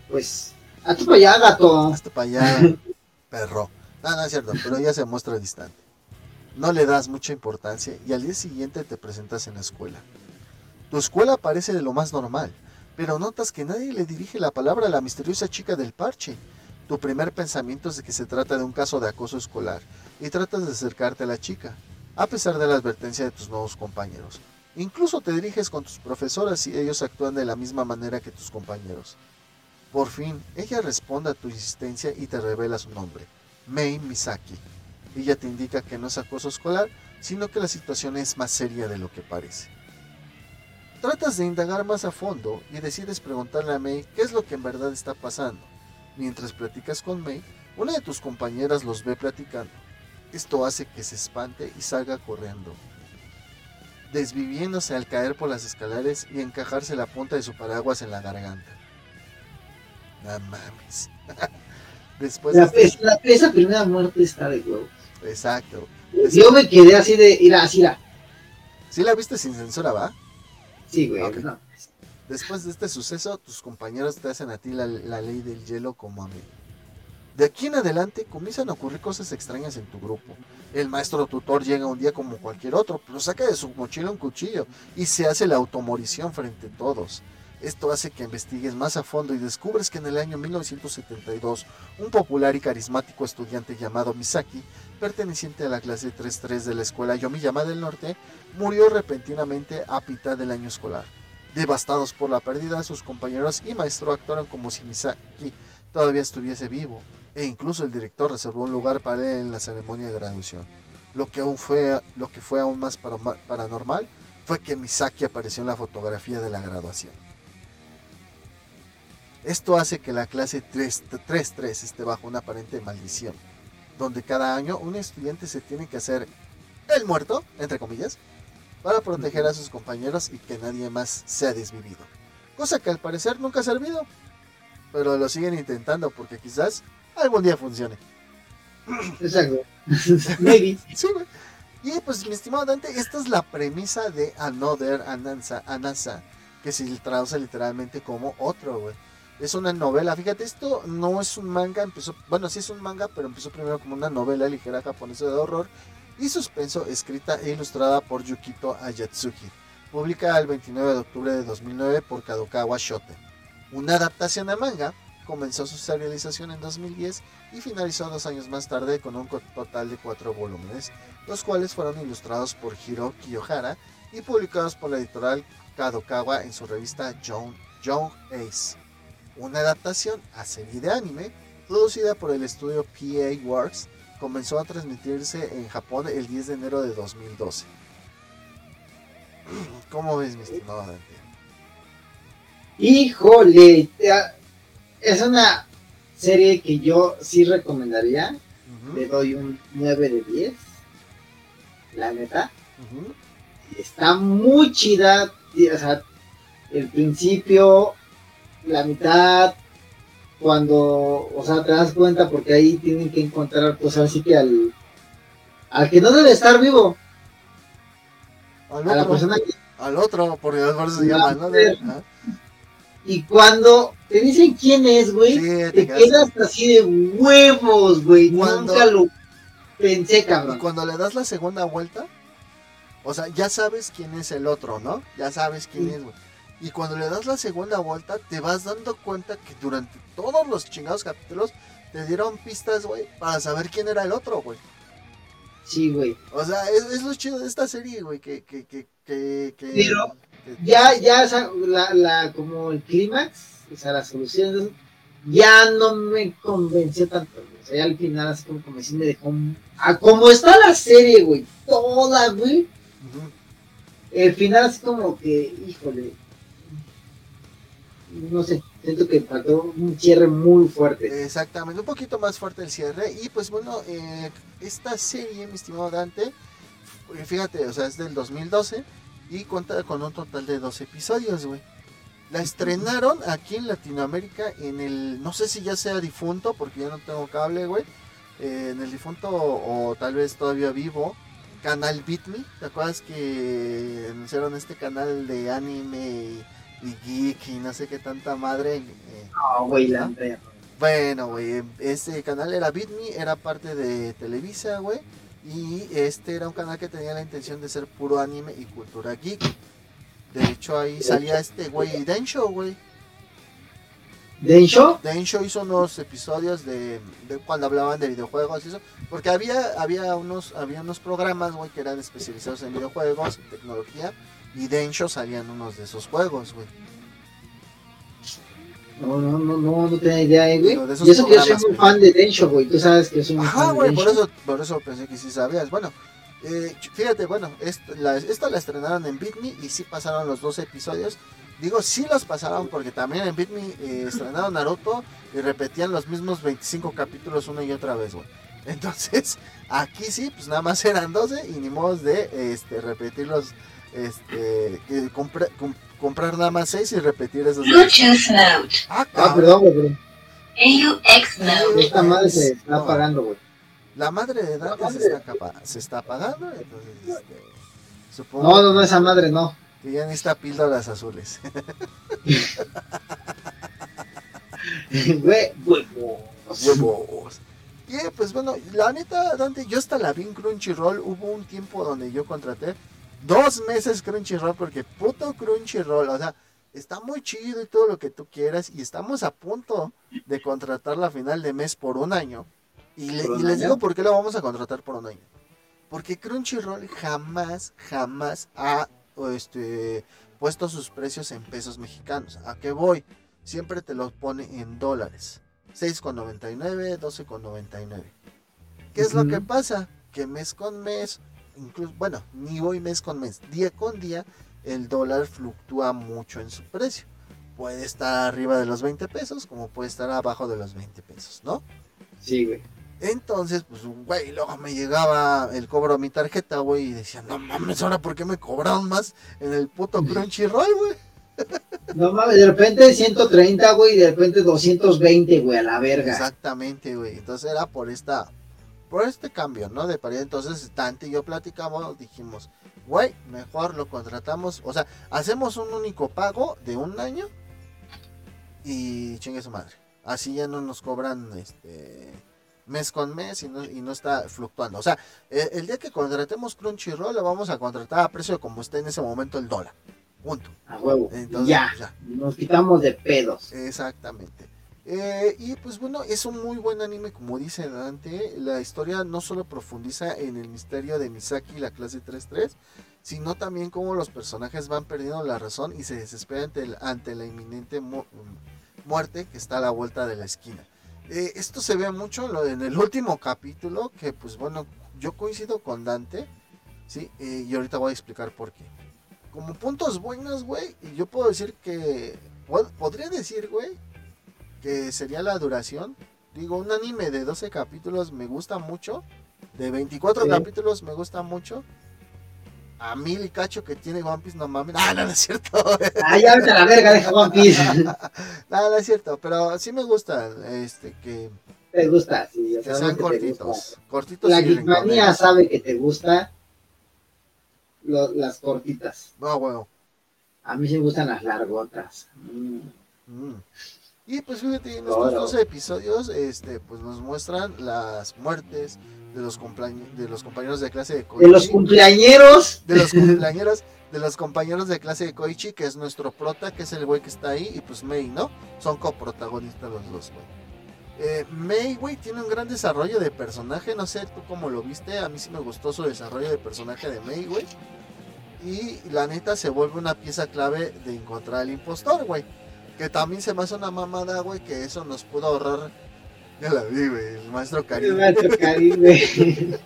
pues, hazte para allá, gato. Hazte para allá, perro. No, no es cierto, pero ella se muestra distante. No le das mucha importancia y al día siguiente te presentas en la escuela. Tu escuela parece de lo más normal, pero notas que nadie le dirige la palabra a la misteriosa chica del parche. Tu primer pensamiento es de que se trata de un caso de acoso escolar y tratas de acercarte a la chica, a pesar de la advertencia de tus nuevos compañeros. Incluso te diriges con tus profesoras y ellos actúan de la misma manera que tus compañeros. Por fin, ella responde a tu insistencia y te revela su nombre, Mei Misaki. Ella te indica que no es acoso escolar, sino que la situación es más seria de lo que parece. Tratas de indagar más a fondo y decides preguntarle a May qué es lo que en verdad está pasando. Mientras platicas con May, una de tus compañeras los ve platicando. Esto hace que se espante y salga corriendo, desviviéndose al caer por las escaleras y encajarse la punta de su paraguas en la garganta. No mames. [laughs] Después la, de... esa primera muerte está de huevo. Exacto. Yo me quedé así de ir así la. ¿Sí la viste sin censura, va? Sí, güey. Después de este suceso, tus compañeros te hacen a ti la, ley del hielo como a mí. De aquí en adelante comienzan a ocurrir cosas extrañas en tu grupo. El maestro tutor llega un día como cualquier otro, pero saca de su mochila un cuchillo y se hace la automorición frente a todos. Esto hace que investigues más a fondo y descubres que en el año 1972 un popular y carismático estudiante llamado Misaki, perteneciente a la clase 3-3 de la escuela Yomiyama del Norte, murió repentinamente a mitad del año escolar. Devastados por la pérdida, sus compañeros y maestro actuaron como si Misaki todavía estuviese vivo, e incluso el director reservó un lugar para él en la ceremonia de graduación. Lo que, aún fue, lo que fue aún más paranormal fue que Misaki apareció en la fotografía de la graduación. Esto hace que la clase 3-3 esté bajo una aparente maldición, donde cada año un estudiante se tiene que hacer el muerto, entre comillas, para proteger a sus compañeros y que nadie más sea desvivido. Cosa que al parecer nunca ha servido, pero lo siguen intentando porque quizás algún día funcione. Exacto. [laughs] Maybe. sí, Y pues, mi estimado Dante, esta es la premisa de Another Anansa, Anasa, que se traduce literalmente como otro, güey. Es una novela, fíjate, esto no es un manga, empezó, bueno, sí es un manga, pero empezó primero como una novela ligera japonesa de horror y suspenso escrita e ilustrada por Yukito Ayatsuki, publicada el 29 de octubre de 2009 por Kadokawa Shoten. Una adaptación a manga comenzó su serialización en 2010 y finalizó dos años más tarde con un total de cuatro volúmenes, los cuales fueron ilustrados por Hiro Kiyohara y publicados por la editorial Kadokawa en su revista Young, Young Ace una adaptación a serie de anime producida por el estudio PA Works, comenzó a transmitirse en Japón el 10 de enero de 2012. [clears throat] ¿Cómo ves, mi estimado Dante? Híjole, es una serie que yo sí recomendaría. Le doy un 9 de 10. La neta. Está muy chida. O sea, el principio la mitad cuando, o sea, te das cuenta porque ahí tienen que encontrar, pues así que al, al que no debe estar vivo. Al a la persona que... Al otro, porque se llama, ¿no? Y cuando te dicen quién es, güey, te, quedas así de huevos, güey. Nunca lo pensé, cabrón. Y cuando le das la segunda vuelta, o sea, ya sabes quién es el otro, ¿no? Ya sabes quién es, güey. Y cuando le das la segunda vuelta, te vas dando cuenta que durante todos los chingados capítulos te dieron pistas, güey, para saber quién era el otro, güey. Sí, güey. O sea, es, lo chido de esta serie, güey, que, que, que, que, Pero ya, ya, la, la, como el clímax, o sea, la solución, ya no me convenció tanto, O sea, ya al final, así como, como si me dejó. A como está la serie, güey, toda, güey. El final, así como que, híjole, no sé, siento que faltó un cierre muy fuerte. Exactamente, un poquito más fuerte el cierre. Y pues bueno, eh, esta serie, mi estimado Dante, eh, fíjate, o sea, es del 2012 y cuenta con un total de dos episodios, güey. La estrenaron aquí en Latinoamérica en el, no sé si ya sea difunto, porque ya no tengo cable, güey. Eh, en el difunto o, tal vez todavía vivo, canal Bitme. ¿Te acuerdas que anunciaron este canal de anime geek y no sé qué tanta madre? Eh, güey, la Bueno, güey, ese canal era Bitme, era parte de Televisa, güey. Y este era un canal que tenía la intención de ser puro anime y cultura geek. De hecho, ahí salía este güey, Densho, güey. ¿Densho? Densho hizo unos episodios de, cuando hablaban de videojuegos y eso. Porque había, había, unos, había unos programas, güey, que eran especializados en videojuegos, en tecnología. Y Densho salían unos de esos juegos, güey. No, no, no, no, no tenía idea, eh, güey. Y eso que yo soy muy fan de Densho, güey. Tú sabes que soy muy Ajá, güey, por eso, por eso pensé que sí sabías. Bueno, eh, fíjate, bueno, esto la, la estrenaron en Bitme y sí pasaron los dos episodios. Digo, sí los pasaron porque también en Bitme eh, estrenaron Naruto y repetían los mismos 25 capítulos una y otra vez, güey. Entonces, [laughs] aquí sí, pues nada más eran 12 y ni modo de este, repetirlos, este, comprar nada más 6 y repetir esos. Ah, ah, perdón, güey. Esta madre se está apagando, güey. La madre de Dante se, está se está apagando, entonces este, supongo No, no, no, esa madre no. Que ya necesita píldoras azules. [laughs] Huevos. Huevos. Y pues bueno, la neta, Dante, yo hasta la vi en Crunchyroll. Hubo un tiempo donde yo contraté dos meses Crunchyroll porque puto Crunchyroll, o sea, está muy chido y todo lo que tú quieras y estamos a punto de contratar la final de mes por un año. Y, les digo por qué lo vamos a contratar por un año. Porque Crunchyroll jamás, jamás ha este, puesto sus precios en pesos mexicanos. ¿A qué voy? Siempre te los pone en dólares. 6,99, 12,99. ¿Qué es lo que pasa? Que mes con mes, incluso, bueno, ni voy mes con mes, día con día, el dólar fluctúa mucho en su precio. Puede estar arriba de los 20 pesos, como puede estar abajo de los 20 pesos, ¿no? Sí, güey. Entonces, pues, güey, luego me llegaba el cobro a mi tarjeta, güey, y decía, no mames, ahora por qué me cobraron más en el puto Crunchyroll, güey. [laughs] No mames, de repente 130, güey, y de repente 220, güey, a la verga. Exactamente, güey. Entonces era por esta, por este cambio, ¿no? De paridad. Entonces, Tante y yo platicamos, dijimos, güey, mejor lo contratamos, o sea, hacemos un único pago de un año y chingue su madre. Así ya no nos cobran, este mes con mes y no, y no está fluctuando. O sea, e, el, día que contratemos Crunchyroll lo vamos a contratar a precio como esté en ese momento el dólar. Punto. A huevo. ya, ya, Nos quitamos de pedos. Exactamente. Eh, y pues bueno, es un muy buen anime, como dice Dante. La historia no solo profundiza en el misterio de Misaki y la clase 3-3, sino también cómo los personajes van perdiendo la razón y se desesperan ante, ante la inminente muerte que está a la vuelta de la esquina. Eh, esto se ve mucho en el último capítulo, que pues bueno, yo coincido con Dante, ¿sí? Eh, y ahorita voy a explicar por qué. Como puntos buenos, güey, y yo puedo decir que, podría decir, güey, que sería la duración. Digo, un anime de 12 capítulos me gusta mucho, de 24 capítulos me gusta mucho, a mil y cacho que tiene One Piece, no mames. [laughs] Ah, no, no es cierto. Ah, ya vete a la verga, deja One Piece. [laughs] no, no es cierto, pero sí me gusta, este, que... Te gusta, sí. Que sean cortitos, cortitos La Geekmanía sabe que te gusta las cortitas. Ah, bueno. A mí sí me gustan las largotas. Mm. Mm. Y pues fíjate, en estos 12 episodios, este, pues nos muestran las muertes, de los, de los compañeros de clase de Koichi. De los cumpleañeros. De los [laughs] cumpleañeros, de los compañeros de clase de Koichi, que es nuestro prota, que es el güey que está ahí, y pues Mei, ¿no? Son coprotagonistas los dos, güey. Eh, Mei, güey, tiene un gran desarrollo de personaje, no sé tú cómo lo viste, a mí sí me gustó su desarrollo de personaje de Mei, güey. Y la neta se vuelve una pieza clave de encontrar al impostor, güey. Que también se me hace una mamada, güey, que eso nos pudo ahorrar ya la vi, güey. El maestro Karim. El maestro güey.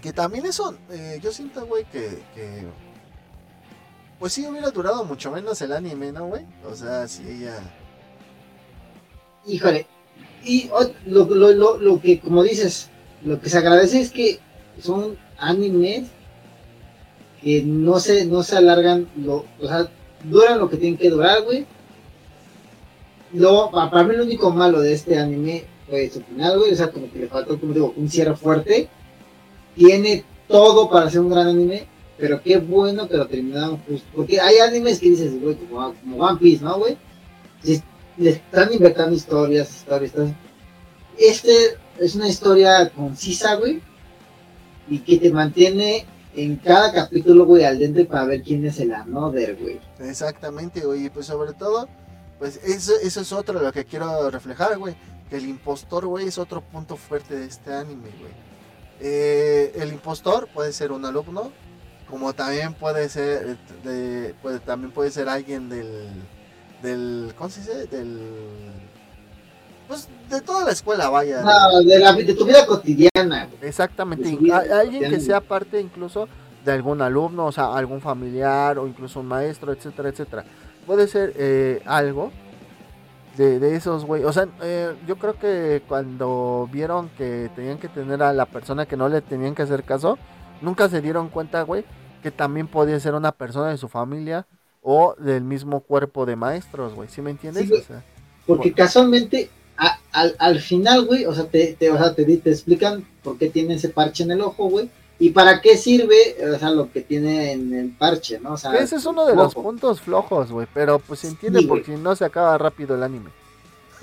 que también eso, eh, yo siento, güey, que, que, pues sí hubiera durado mucho menos el anime, ¿no, güey? O sea, sí, ya. Híjole, y lo, lo, lo, lo que, como dices, lo que se agradece es que son animes que no se, no se alargan, lo, o sea, duran lo que tienen que durar, güey. Luego, para mí lo único malo de este anime fue su final, güey, o sea, como que le faltó, como digo, un cierre fuerte. Tiene todo para ser un gran anime, pero qué bueno que lo terminaron justo. Porque hay animes que dices, güey, como, como One Piece, ¿no, güey? le están inventando historias, historias, Este es una historia concisa, güey, y que te mantiene en cada capítulo, güey, al dente para ver quién es el another, güey. Exactamente, güey, y pues sobre todo, pues eso, eso es otro lo que quiero reflejar, güey, que el impostor, güey, es otro punto fuerte de este anime, güey. Eh, el impostor puede ser un alumno, como también puede ser, de, puede, también puede ser alguien del del ¿cómo se dice? del pues de toda la escuela, vaya. No, de, la, de tu vida cotidiana. Exactamente, alguien que sea parte incluso de algún alumno, o sea, algún familiar o incluso un maestro, etcétera, etcétera. Puede ser eh, algo de, de esos, güey. O sea, eh, yo creo que cuando vieron que tenían que tener a la persona que no le tenían que hacer caso, nunca se dieron cuenta, güey, que también podía ser una persona de su familia o del mismo cuerpo de maestros, güey. ¿Sí me entiendes? porque casualmente al, al, final, güey, o sea, te, te, o sea te, te, explican por qué tiene ese parche en el ojo, güey. Y para qué sirve, o sea, lo que tiene en el parche, ¿no? O sea, ese es uno de los puntos flojos, güey, pero pues se entiende porque si no se acaba rápido el anime.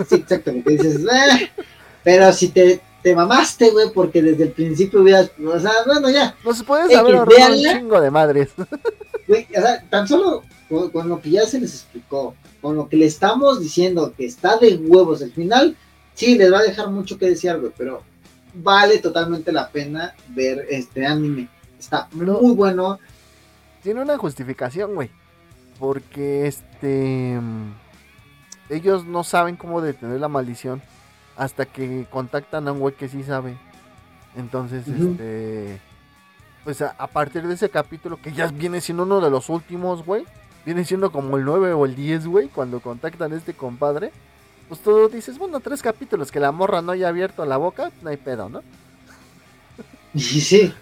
Sí, exactamente. Dices, eh", pero si te, te mamaste, güey, porque desde el principio hubieras, o sea, bueno, ya. No se puede saber un chingo de madres. [laughs] Güey, o sea, tan solo con, lo que ya se les explicó, con lo que le estamos diciendo que está de huevos el final, sí, les va a dejar mucho que desear, güey, pero vale totalmente la pena ver este anime. Está muy bueno. Tiene una justificación, güey. Porque este ellos no saben cómo detener la maldición hasta que contactan a un güey que sí sabe. Entonces, este pues a, a, partir de ese capítulo que ya viene siendo uno de los últimos, güey, viene siendo como el 9 o el 10, güey, cuando contactan a este compadre. Pues tú dices, bueno, tres capítulos que la morra no haya abierto la boca, no hay pedo, ¿no? [laughs] Sí, sí.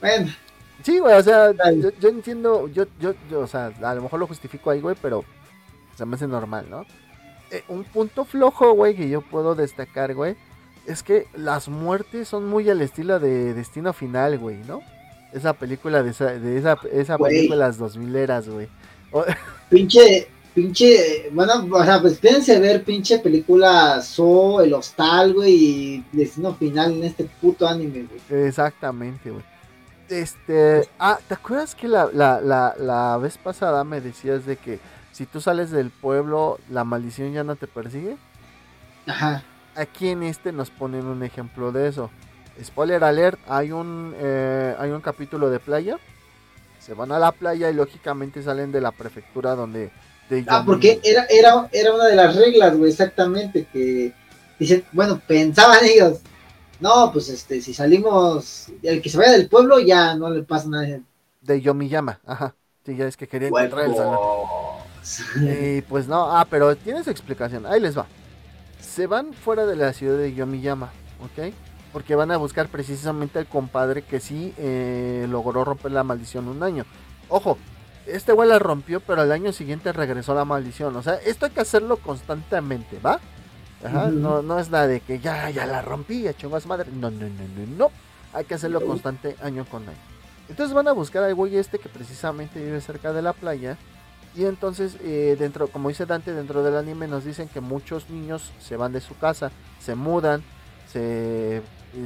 bueno. Sí, güey, o sea, yo, entiendo, yo, yo, yo, o sea, a lo mejor lo justifico ahí, güey, pero se me hace normal, ¿no? Eh, un punto flojo, güey, que yo puedo destacar, güey, es que las muertes son muy al estilo de Destino Final, güey, ¿no? Esa película de esa, de esa, esa película de las 2000 eras, güey. [laughs] Pinche, pinche, bueno, o sea, pues espérense ver pinche película So, El Hostal, güey, y Destino Final en este puto anime, güey. Exactamente, güey. Este, ah, ¿te acuerdas que la, la, la, la vez pasada me decías de que si tú sales del pueblo, la maldición ya no te persigue? Ajá. Aquí en este nos ponen un ejemplo de eso. Spoiler alert, hay un, eh, hay un capítulo de playa. Se van a la playa y lógicamente salen de la prefectura donde... ah, porque era, era, era una de las reglas, güey, exactamente, que dicen, bueno, pensaban ellos, no, pues este, si salimos, el que se vaya del pueblo ya no le pasa nada. De Yomiyama, ajá. Sí, ya es que quería encontrar el salón. Y pues no, ah, pero tiene su explicación. Ahí les va. Se van fuera de la ciudad de Yomiyama, ¿ok? Porque van a buscar precisamente al compadre que sí eh, logró romper la maldición un año. Ojo, este güey la rompió, pero al año siguiente regresó la maldición. O sea, esto hay que hacerlo constantemente, ¿va? Ajá, no, no es la de que ya, ya la rompí, ya chungas madre. No, no, no, no, no. Hay que hacerlo constante año con año. Entonces van a buscar al güey este que precisamente vive cerca de la playa. Y entonces, eh, dentro, como dice Dante, dentro del anime nos dicen que muchos niños se van de su casa, se mudan, se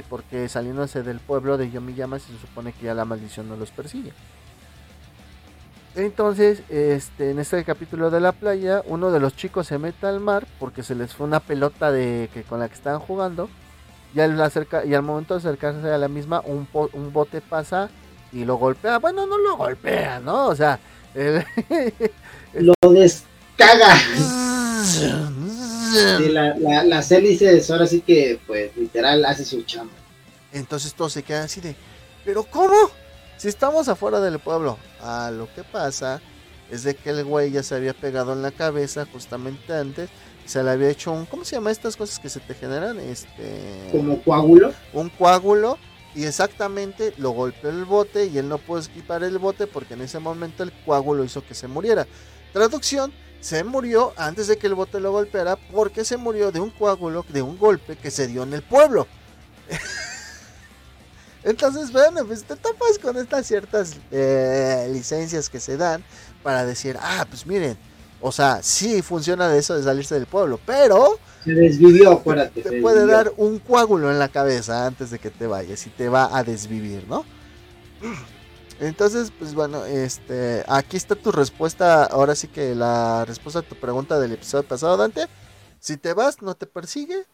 porque saliéndose del pueblo de Yomiyama se supone que ya la maldición no los persigue. Entonces, este, en este capítulo de la playa, uno de los chicos se mete al mar porque se les fue una pelota de que con la que estaban jugando. Y al, acerca, y al momento de acercarse a la misma, un, un bote pasa y lo golpea. Bueno, no lo golpea, ¿no? O sea, [laughs] lo descaga. [laughs] [laughs] la, la, las hélices ahora sí que, pues, literal, hace su chamba. Entonces todos se quedan así de, ¿pero cómo? Si estamos afuera del pueblo, a lo que pasa es de que el güey ya se había pegado en la cabeza justamente antes. Se le había hecho un. ¿Cómo se llama estas cosas que se te generan? Este. Como coágulo. Un coágulo. Y exactamente lo golpeó el bote y él no pudo esquipar el bote porque en ese momento el coágulo hizo que se muriera. Traducción, se murió antes de que el bote lo golpeara porque se murió de un coágulo, de un golpe que se dio en el pueblo. [laughs] Entonces, bueno, pues te topas con estas ciertas eh, licencias que se dan para decir, ah, pues miren, o sea, sí funciona de eso de salirse del pueblo, pero... Se desvivió, acuérdate. Te puede dar un coágulo en la cabeza antes de que te vayas y te va a desvivir, ¿no? Entonces, pues bueno, este, aquí está tu respuesta, ahora sí que la respuesta a tu pregunta del episodio pasado, Dante. Si te vas, no te persigue,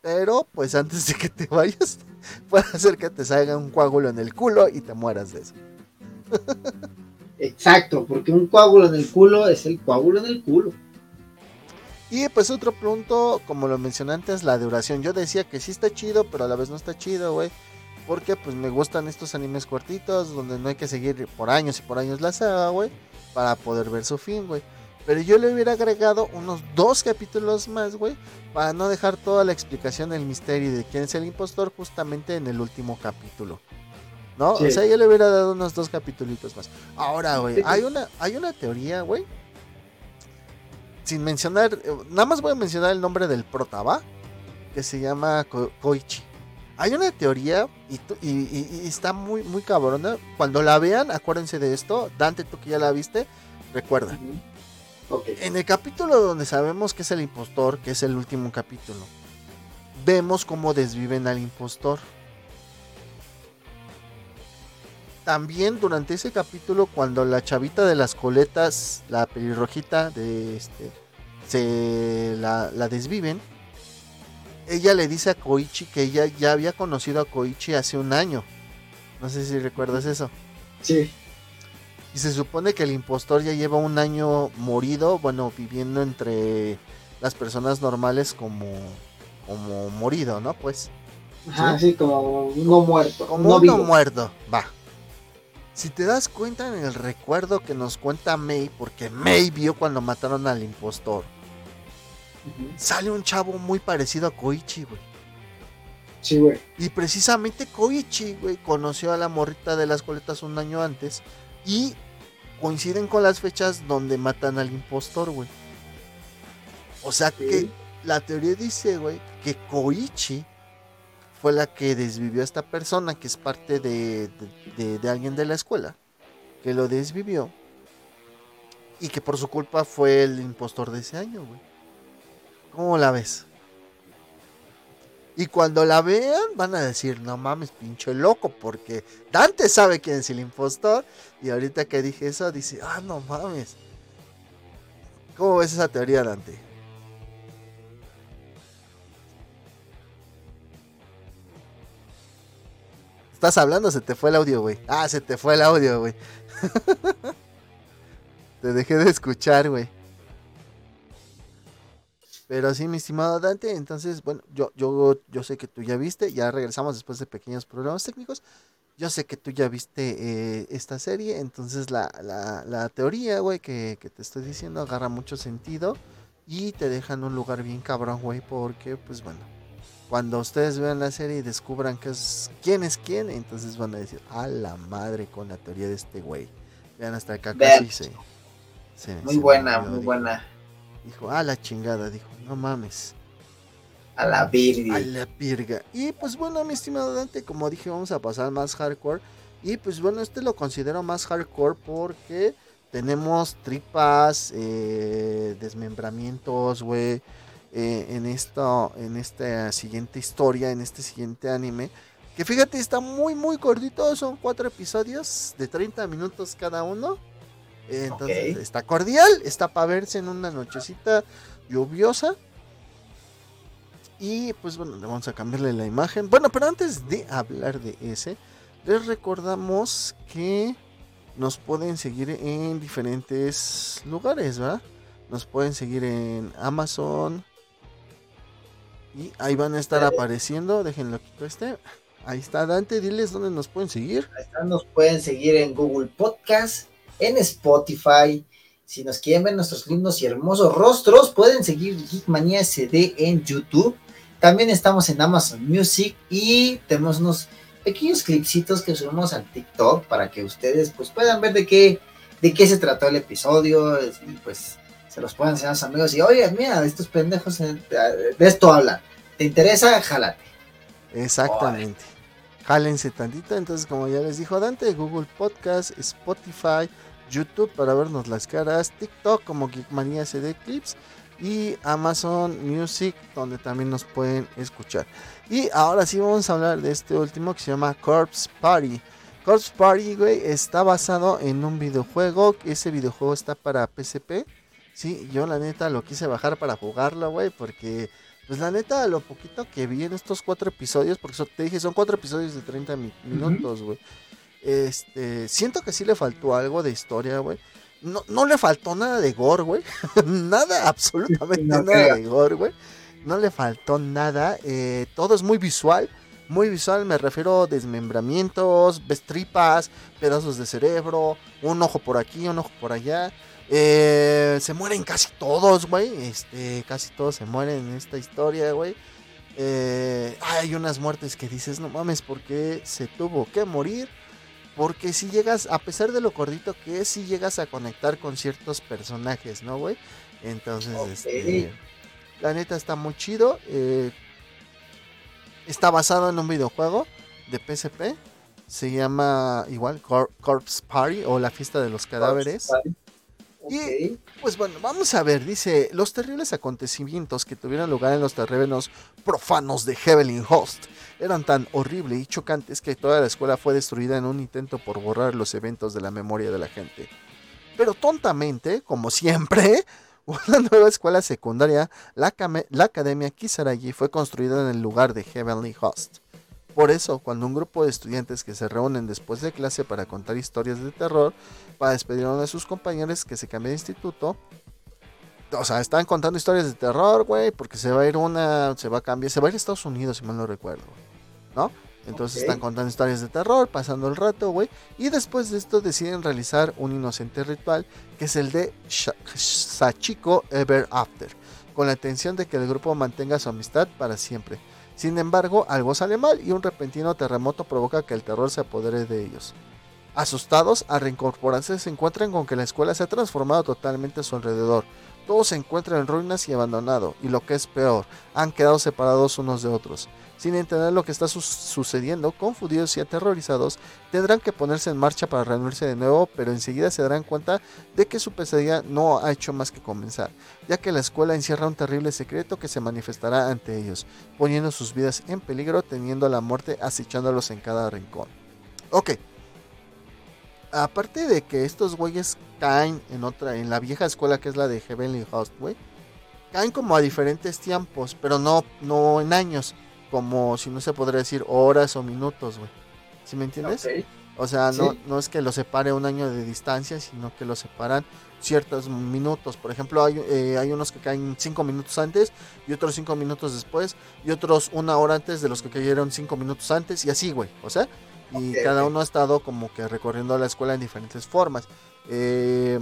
pero pues [laughs] antes de que te vayas, [laughs] puede hacer que te salga un coágulo en el culo y te mueras de eso. Exacto, porque un coágulo en el culo es el coágulo en el culo. Y pues otro punto, como lo mencioné antes, la duración. Yo decía que sí está chido, pero a la vez no está chido, güey. Porque pues me gustan estos animes cortitos, donde no hay que seguir por años y por años la saga, güey. Para poder ver su fin, güey. Pero yo le hubiera agregado unos dos capítulos más, güey, para no dejar toda la explicación del misterio de quién es el impostor justamente en el último capítulo. ¿No? O sea, yo le hubiera dado unos dos capítulos más. Ahora, güey, hay una, hay una teoría, güey. Sin mencionar, eh, nada más voy a mencionar el nombre del prota, ¿va? Que se llama Koichi. Hay una teoría y, está muy, muy cabrona. Cuando la vean, acuérdense de esto. Dante, tú que ya la viste, recuerda. En el capítulo donde sabemos que es el impostor, que es el último capítulo, vemos cómo desviven al impostor. También durante ese capítulo, cuando la chavita de las coletas, la pelirrojita de este, se la, la desviven, ella le dice a Koichi que ella ya había conocido a Koichi hace un año. No sé si recuerdas eso. Sí. Y se supone que el impostor ya lleva un año morido, bueno, viviendo entre las personas normales como, como morido, ¿no? Pues. Ajá, sí, como no muerto. Como no muerto, va. Si te das cuenta en el recuerdo que nos cuenta May, porque May vio cuando mataron al impostor, sale un chavo muy parecido a Koichi, güey. Sí, güey. Y precisamente Koichi, güey, conoció a la morrita de las coletas un año antes y coinciden con las fechas donde matan al impostor, güey. O sea que la teoría dice, güey, que Koichi fue la que desvivió a esta persona, que es parte de, de, alguien de la escuela, que lo desvivió. Y que por su culpa fue el impostor de ese año, güey. ¿Cómo la ves? Y cuando la vean, van a decir, no mames, pinche loco, porque Dante sabe quién es el impostor. Y ahorita que dije eso, dice, ah, no mames. ¿Cómo ves esa teoría, Dante? ¿Estás hablando? Se te fue el audio, güey. Ah, se te fue el audio, güey. [laughs] te dejé de escuchar, güey. Pero sí, mi estimado Dante, entonces, bueno, yo, yo, yo sé que tú ya viste, ya regresamos después de pequeños problemas técnicos. Yo sé que tú ya viste eh, esta serie, entonces la, la, la teoría, güey, que, que, te estoy diciendo agarra mucho sentido y te deja en un lugar bien cabrón, güey, porque, pues bueno, cuando ustedes vean la serie y descubran que es, quién es quién, entonces van a decir, a la madre con la teoría de este güey. Vean hasta acá casi se, Muy buena, muy buena. Dijo, a la chingada, dijo, no mames. A la virga. A la virga. Y pues bueno, mi estimado Dante, como dije, vamos a pasar más hardcore. Y pues bueno, este lo considero más hardcore porque tenemos tripas, eh, desmembramientos, güey. Eh, en, esto, en esta siguiente historia, en este siguiente anime. Que fíjate, está muy, muy cortito. Son cuatro episodios de 30 minutos cada uno. Entonces está cordial, está para verse en una nochecita lluviosa. Y pues bueno, le vamos a cambiarle la imagen. Bueno, pero antes de hablar de ese, les recordamos que nos pueden seguir en diferentes lugares, ¿verdad? Nos pueden seguir en Amazon. Y ahí van a estar apareciendo. Déjenlo quito este. Ahí está Dante, diles dónde nos pueden seguir. Ahí está, nos pueden seguir en Google Podcast, en Spotify. Si nos quieren ver nuestros lindos y hermosos rostros, pueden seguir Geekmania SD en YouTube. También estamos en Amazon Music y tenemos unos pequeños clipsitos que subimos al TikTok para que ustedes pues puedan ver de qué, de qué se trató el episodio y pues se los puedan enseñar a sus amigos y oye, mira, estos pendejos eh, de esto hablan. ¿Te interesa? Jálate. Exactamente. Jálense tantito. Entonces, como ya les dijo Dante, Google Podcast, Spotify, YouTube para vernos las caras, TikTok como Geekmania CD Clips y Amazon Music donde también nos pueden escuchar. Y ahora sí vamos a hablar de este último que se llama Corpse Party. Corpse Party, güey, está basado en un videojuego. Ese videojuego está para PSP. Sí, yo la neta lo quise bajar para jugarlo, güey, porque pues la neta, lo poquito que vi en estos cuatro episodios, porque te dije, son cuatro episodios de 30 minutos, güey. Este, siento que sí le faltó algo de historia, güey. No, no le faltó nada de gore, güey. [laughs] nada, absolutamente nada de gore, güey. No le faltó nada. Eh, todo es muy visual. Muy visual, me refiero a desmembramientos, tripas, pedazos de cerebro, un ojo por aquí, un ojo por allá. Eh, se mueren casi todos, güey. Este, casi todos se mueren en esta historia, güey. Eh, hay unas muertes que dices, no mames, ¿por qué se tuvo que morir? Porque si llegas, a pesar de lo cortito que es, si llegas a conectar con ciertos personajes, ¿no, güey? Entonces, este, la neta está muy chido. Eh, está basado en un videojuego de PSP. Se llama igual Corpse Party o la fiesta de los cadáveres. Y pues bueno, vamos a ver, dice, los terribles acontecimientos que tuvieron lugar en los terrenos profanos de Heavenly Host eran tan horribles y chocantes que toda la escuela fue destruida en un intento por borrar los eventos de la memoria de la gente. Pero tontamente, como siempre, [laughs] una nueva escuela secundaria, la, la Academia Kisaragi, fue construida en el lugar de Heavenly Host. Por eso, cuando un grupo de estudiantes que se reúnen después de clase para contar historias de terror, para despedir a uno de sus compañeros que se cambia de instituto, o sea, están contando historias de terror, güey, porque se va a ir una, se va a cambiar, se va a ir a Estados Unidos, si mal no recuerdo, ¿no? Entonces están contando historias de terror, pasando el rato, güey. Y después de esto deciden realizar un inocente ritual, que es el de Sachiko Ever After, con la intención de que el grupo mantenga su amistad para siempre. Sin embargo, algo sale mal y un repentino terremoto provoca que el terror se apodere de ellos. Asustados, al reincorporarse se encuentran con que la escuela se ha transformado totalmente a su alrededor. Todo se encuentra en ruinas y abandonado, y lo que es peor, han quedado separados unos de otros. Sin entender lo que está sucediendo, confundidos y aterrorizados, tendrán que ponerse en marcha para reunirse de nuevo, pero enseguida se darán cuenta de que su pesadilla no ha hecho más que comenzar, ya que la escuela encierra un terrible secreto que se manifestará ante ellos, poniendo sus vidas en peligro, teniendo la muerte acechándolos en cada rincón. Ok. Aparte de que estos güeyes caen en otra, en la vieja escuela que es la de Heavenly Host, güey. Caen como a diferentes tiempos, pero no, no en años como si no se podría decir horas o minutos, güey. ¿Sí me entiendes? O sea, no, no es que lo separe un año de distancia, sino que lo separan ciertos minutos. Por ejemplo, hay, eh, hay unos que caen cinco minutos antes y otros cinco minutos después y otros una hora antes de los que cayeron cinco minutos antes y así, güey. O sea, y cada uno ha estado como que recorriendo la escuela en diferentes formas. Eh,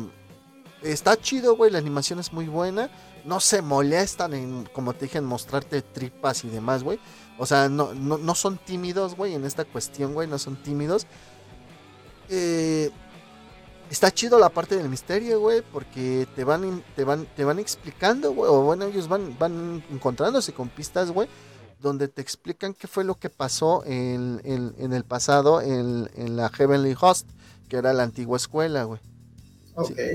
está chido, güey, la animación es muy buena no se molestan en, como te dije, en mostrarte tripas y demás, güey. O sea, no, no, son tímidos, güey, en esta cuestión, güey, no son tímidos. Eh, está chido la parte del misterio, güey, porque te van, te van, te van explicando, güey, o bueno, ellos van, van encontrándose con pistas, güey, donde te explican qué fue lo que pasó en, en el pasado en, en la Heavenly Host, que era la antigua escuela, güey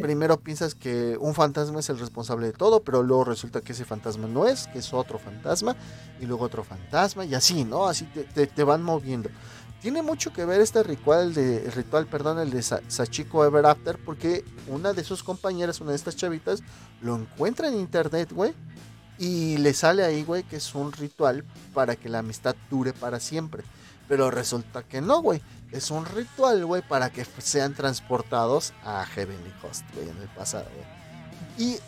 primero piensas que un fantasma es el responsable de todo, pero luego resulta que ese fantasma no es, que es otro fantasma, y luego otro fantasma, y así, ¿no? Así te, te, van moviendo. Tiene mucho que ver este ritual, de, ritual perdón, el de Sachiko Ever After, porque una de sus compañeras, una de estas chavitas, lo encuentra en internet, güey, y le sale ahí, güey, que es un ritual para que la amistad dure para siempre. Pero resulta que no, güey es un ritual, güey, para que sean transportados a Heavenly Host, güey, en el pasado, güey. Y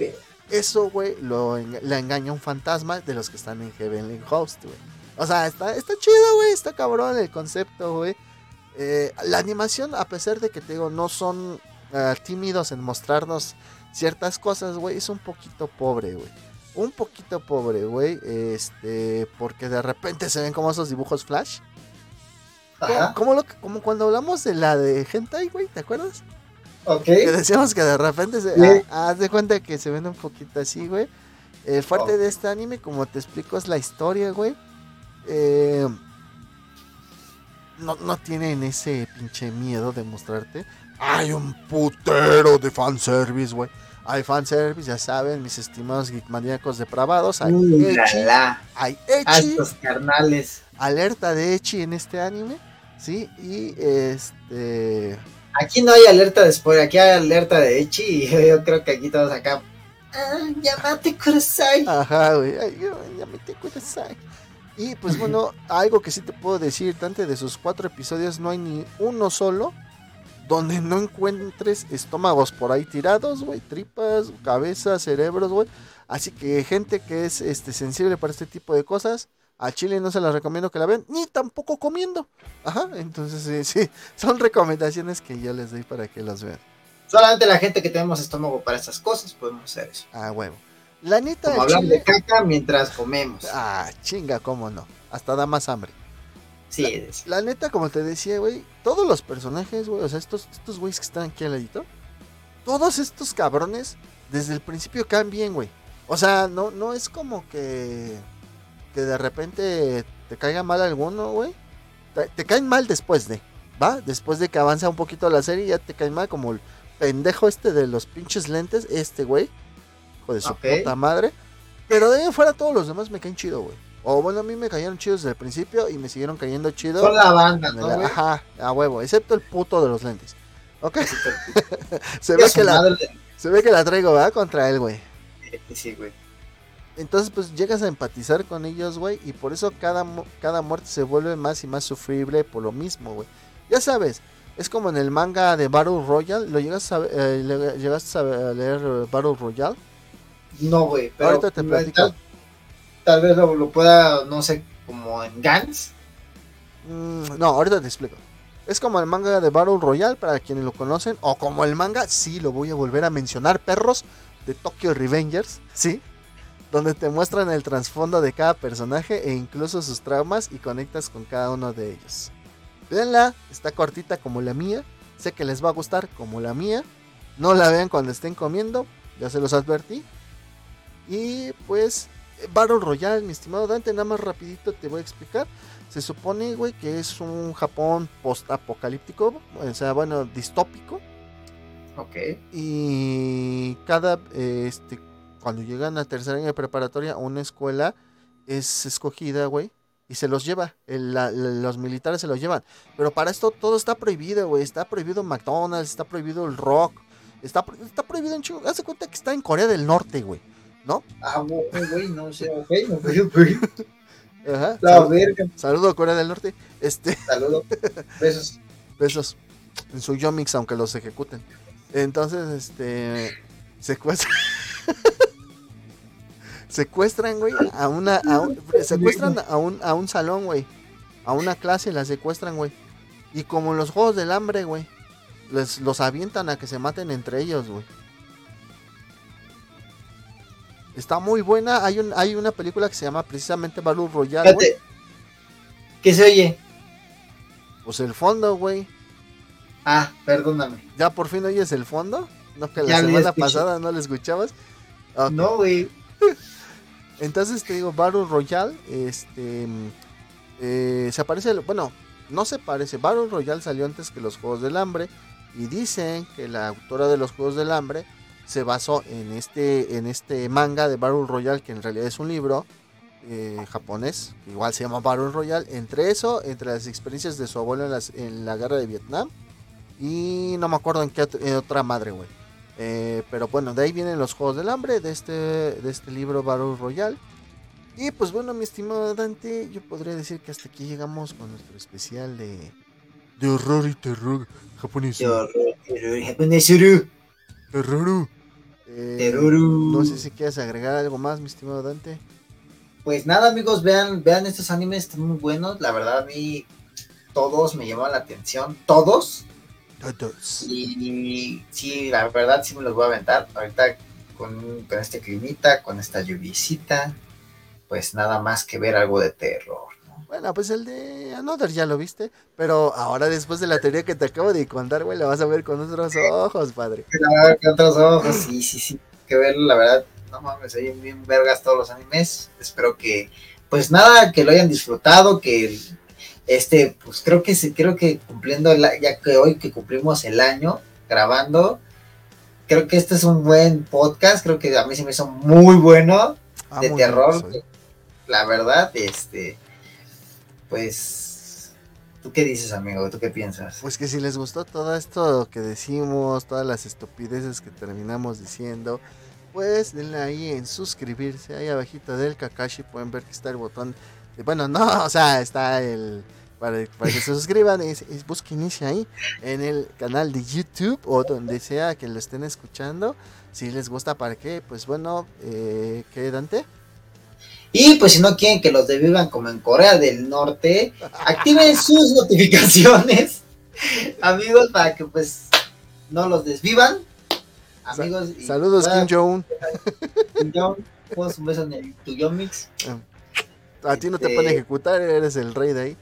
eso, güey, lo, le engaña un fantasma de los que están en Heavenly Host, güey. O sea, está, está chido, güey, está cabrón el concepto, güey. Eh, la animación, a pesar de que te digo, no son uh, tímidos en mostrarnos ciertas cosas, güey, es un poquito pobre, güey. Un poquito pobre, güey. Este, porque de repente se ven como esos dibujos flash. Como, como, lo, como cuando hablamos de la de Hentai, güey, ¿te acuerdas? Ok. Que decíamos que de repente se. Sí. Ah, haz de cuenta que se ven un poquito así, güey. El fuerte oh. de este anime, como te explico, es la historia, güey. Eh, no, no tienen ese pinche miedo de mostrarte. Hay un putero de fanservice, güey. Hay fanservice, ya saben, mis estimados geekmaníacos depravados. Hay Uh, Echi, la, la. hay A Echi, estos carnales. alerta de Echi en este anime, ¿sí? Y este... Aquí no hay alerta de spoiler, aquí hay alerta de Echi y [laughs] yo, creo que aquí todos acá. Ah, llamate Kurosai. Ajá, güey. Ay, yo, ya me te kudasai. Y pues bueno, [laughs] algo que sí te puedo decir, tanto de sus cuatro episodios no hay ni uno solo donde no encuentres estómagos por ahí tirados, güey, tripas, cabezas, cerebros, güey. Así que gente que es este sensible para este tipo de cosas, a Chile no se las recomiendo que la vean, ni tampoco comiendo. Ajá, entonces sí, sí, [laughs] son recomendaciones que yo les doy para que las vean. Solamente la gente que tenemos estómago para estas cosas podemos hacer eso. Ah, huevo. La neta Como hablar de caca mientras comemos. Ah, chinga, cómo no. Hasta da más hambre. Sí, es- La neta, como te decía, güey, todos los personajes, güey, o sea, estos, estos güeyes que están aquí al ladito, todos estos cabrones, desde el principio caen bien, güey. O sea, no, no es como que, que de repente te caiga mal alguno, güey. Te, te caen mal después de, ¿va? Después de que avanza un poquito la serie, ya te caen mal como el pendejo este de los pinches lentes, este güey. Hijo de su puta madre. Pero de ahí fuera todos los demás me caen chido, güey. O bueno, a mí me cayeron chidos desde el principio y me siguieron cayendo chido. son la banda, En ¿no, el- güey? Ajá, a huevo, excepto el puto de los lentes. Ok, [laughs] se ve, que la, se ve que la traigo, ¿verdad? Contra él, güey. Sí, güey. Entonces, pues llegas a empatizar con ellos, güey. Y por eso cada, cada muerte se vuelve más y más sufrible por lo mismo, güey. Ya sabes, es como en el manga de Battle Royale. ¿Lo llegas a, eh, le- llegaste a leer eh, Battle Royale? No, güey, pero Ahorita te platico. tal, tal vez lo, lo pueda, no sé, como en Gans. Mm, no, ahorita te explico. Es como el manga de Battle Royale para quienes lo conocen. O como el manga, sí, lo voy a volver a mencionar, perros, de Tokyo Revengers, ¿sí? Donde te muestran el trasfondo de cada personaje e incluso sus traumas y conectas con cada uno de ellos. Véanla, está cortita como la mía. Sé que les va a gustar como la mía. No la vean cuando estén comiendo, ya se los advertí. Y pues, Battle Royale, mi estimado Dante, nada más rapidito te voy a explicar. Se supone, güey, que es un Japón post-apocalíptico, o sea, bueno, distópico. Ok. Y cada, eh, este, cuando llegan a tercer año de preparatoria, una escuela es escogida, güey, y se los lleva. El- la- la- los militares se los llevan. Pero para esto todo está prohibido, güey. Está prohibido McDonald's, está prohibido el rock, está, está prohibido en chingo. Haz de cuenta que está en Corea del Norte, güey. ¿No? Ah, güey, güey, no sé, ok, ok, ok. [laughs] Ajá. La Salud- verga, saludo Corea del Norte. Este. saludo. Besos. [laughs] besos en su Yomix, aunque los ejecuten. Entonces, este. Secuestran. Secuestran, güey, a una. A un- secuestran a un, a un salón, güey. A una clase la secuestran, güey. Y como en los juegos del hambre, güey. Les, los avientan a que se maten entre ellos, güey. Está muy buena. Hay, un, hay una película que se llama precisamente Battle Royale, güey. ¿Qué se oye? Pues el fondo, güey. Ah, perdóname. ¿Ya por fin oyes el fondo? ¿No que la Ya semana escuché. pasada no lo escuchabas? No, güey. Entonces te digo, Battle Royale, este... eh, se parece, bueno, no se parece, Battle Royale salió antes que los Juegos del Hambre y dicen que la autora de los Juegos del Hambre se basó en este, en este manga de Battle Royale, que en realidad es un libro eh, japonés, igual se llama Battle Royale, entre eso, entre las experiencias de su abuelo en, las- en la guerra de Vietnam y no me acuerdo en qué en otra madre, güey. Eh, pero bueno, de ahí vienen los Juegos del Hambre, de este, de este libro Battle Royale. Y pues bueno, mi estimado Dante, yo podría decir que hasta aquí llegamos con nuestro especial de, de horror y terror japonés. Terror, terror, japonés, uru, Terror. Eh, no sé si quieres agregar algo más, mi estimado Dante. pues nada, amigos, vean, vean estos animes, están muy buenos. La verdad, a mí todos me llamaron la atención, todos. Todos. Y sí, la verdad sí me los voy a aventar. Ahorita con, con este climita, con esta lluviecita, pues nada más que ver algo de terror. ¿no? Bueno, pues el de Another ya lo viste, pero ahora después de la teoría que te acabo de contar, güey, la vas a ver con otros ojos, padre. La verdad, con otros ojos, sí, sí, sí, que verlo, la verdad, no mames, hay bien vergas todos los animes. Espero que, pues nada, que lo hayan disfrutado, que este, pues creo que sí, creo que cumpliendo, el, ya que hoy que cumplimos el año grabando, creo que este es un buen podcast, creo que a mí se me hizo muy bueno, Ah, de muy terror, la verdad, este, pues, ¿tú qué dices, amigo? ¿Tú qué piensas? Pues que si les gustó todo esto que decimos, todas las estupideces que terminamos diciendo, pues denle ahí en suscribirse, ahí abajito del Kakashi pueden ver que está el botón, bueno, no, [laughs] o sea, está el, para, para que se suscriban, es, es- busquen ese ahí en el canal de YouTube o donde sea que lo estén escuchando, si les gusta para qué, pues bueno, eh, ¿qué Dante? Y pues si no quieren que los desvivan como en Corea del Norte, activen [laughs] sus notificaciones, [laughs] amigos, para que pues no los desvivan. Amigos, y- Saludos Ah, Kim Jong, Kim Jong, un beso en el Tuyomix. A ti no te este- pueden ejecutar, eres el rey de ahí.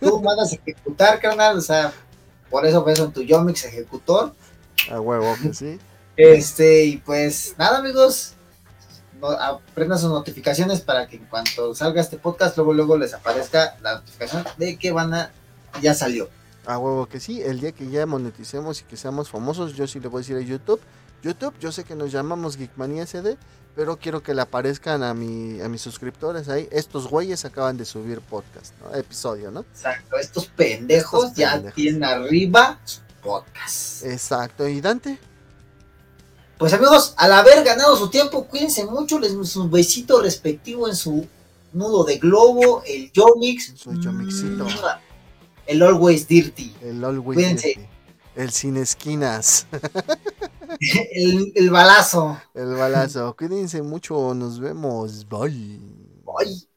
Tú mandas a ejecutar, carnal, o sea, por eso beso en Tuyomix, ejecutor. A huevo, que sí. Este, y pues nada, amigos. No, aprendan sus notificaciones para que en cuanto salga este podcast, luego luego les aparezca la notificación de que van a ya salió. A huevo que sí, el día que ya moneticemos y que seamos famosos, yo sí le voy a decir a YouTube. YouTube, yo sé que nos llamamos Geekmania SD, pero quiero que le aparezcan a, mi, a mis suscriptores ahí. Estos güeyes acaban de subir podcast, ¿no? Episodio, ¿no? Exacto, estos pendejos Estos ya pendejos. tienen arriba su podcast. Exacto, y Dante, Pues amigos, al haber ganado su tiempo, cuídense mucho, les un besito respectivo en su nudo de globo, el Yomix. Su Yomixito. El Always Dirty. el Always Cuídense. Dirty, el sin esquinas, [laughs] El, el balazo. el balazo. Cuídense mucho, nos vemos, bye. Ay.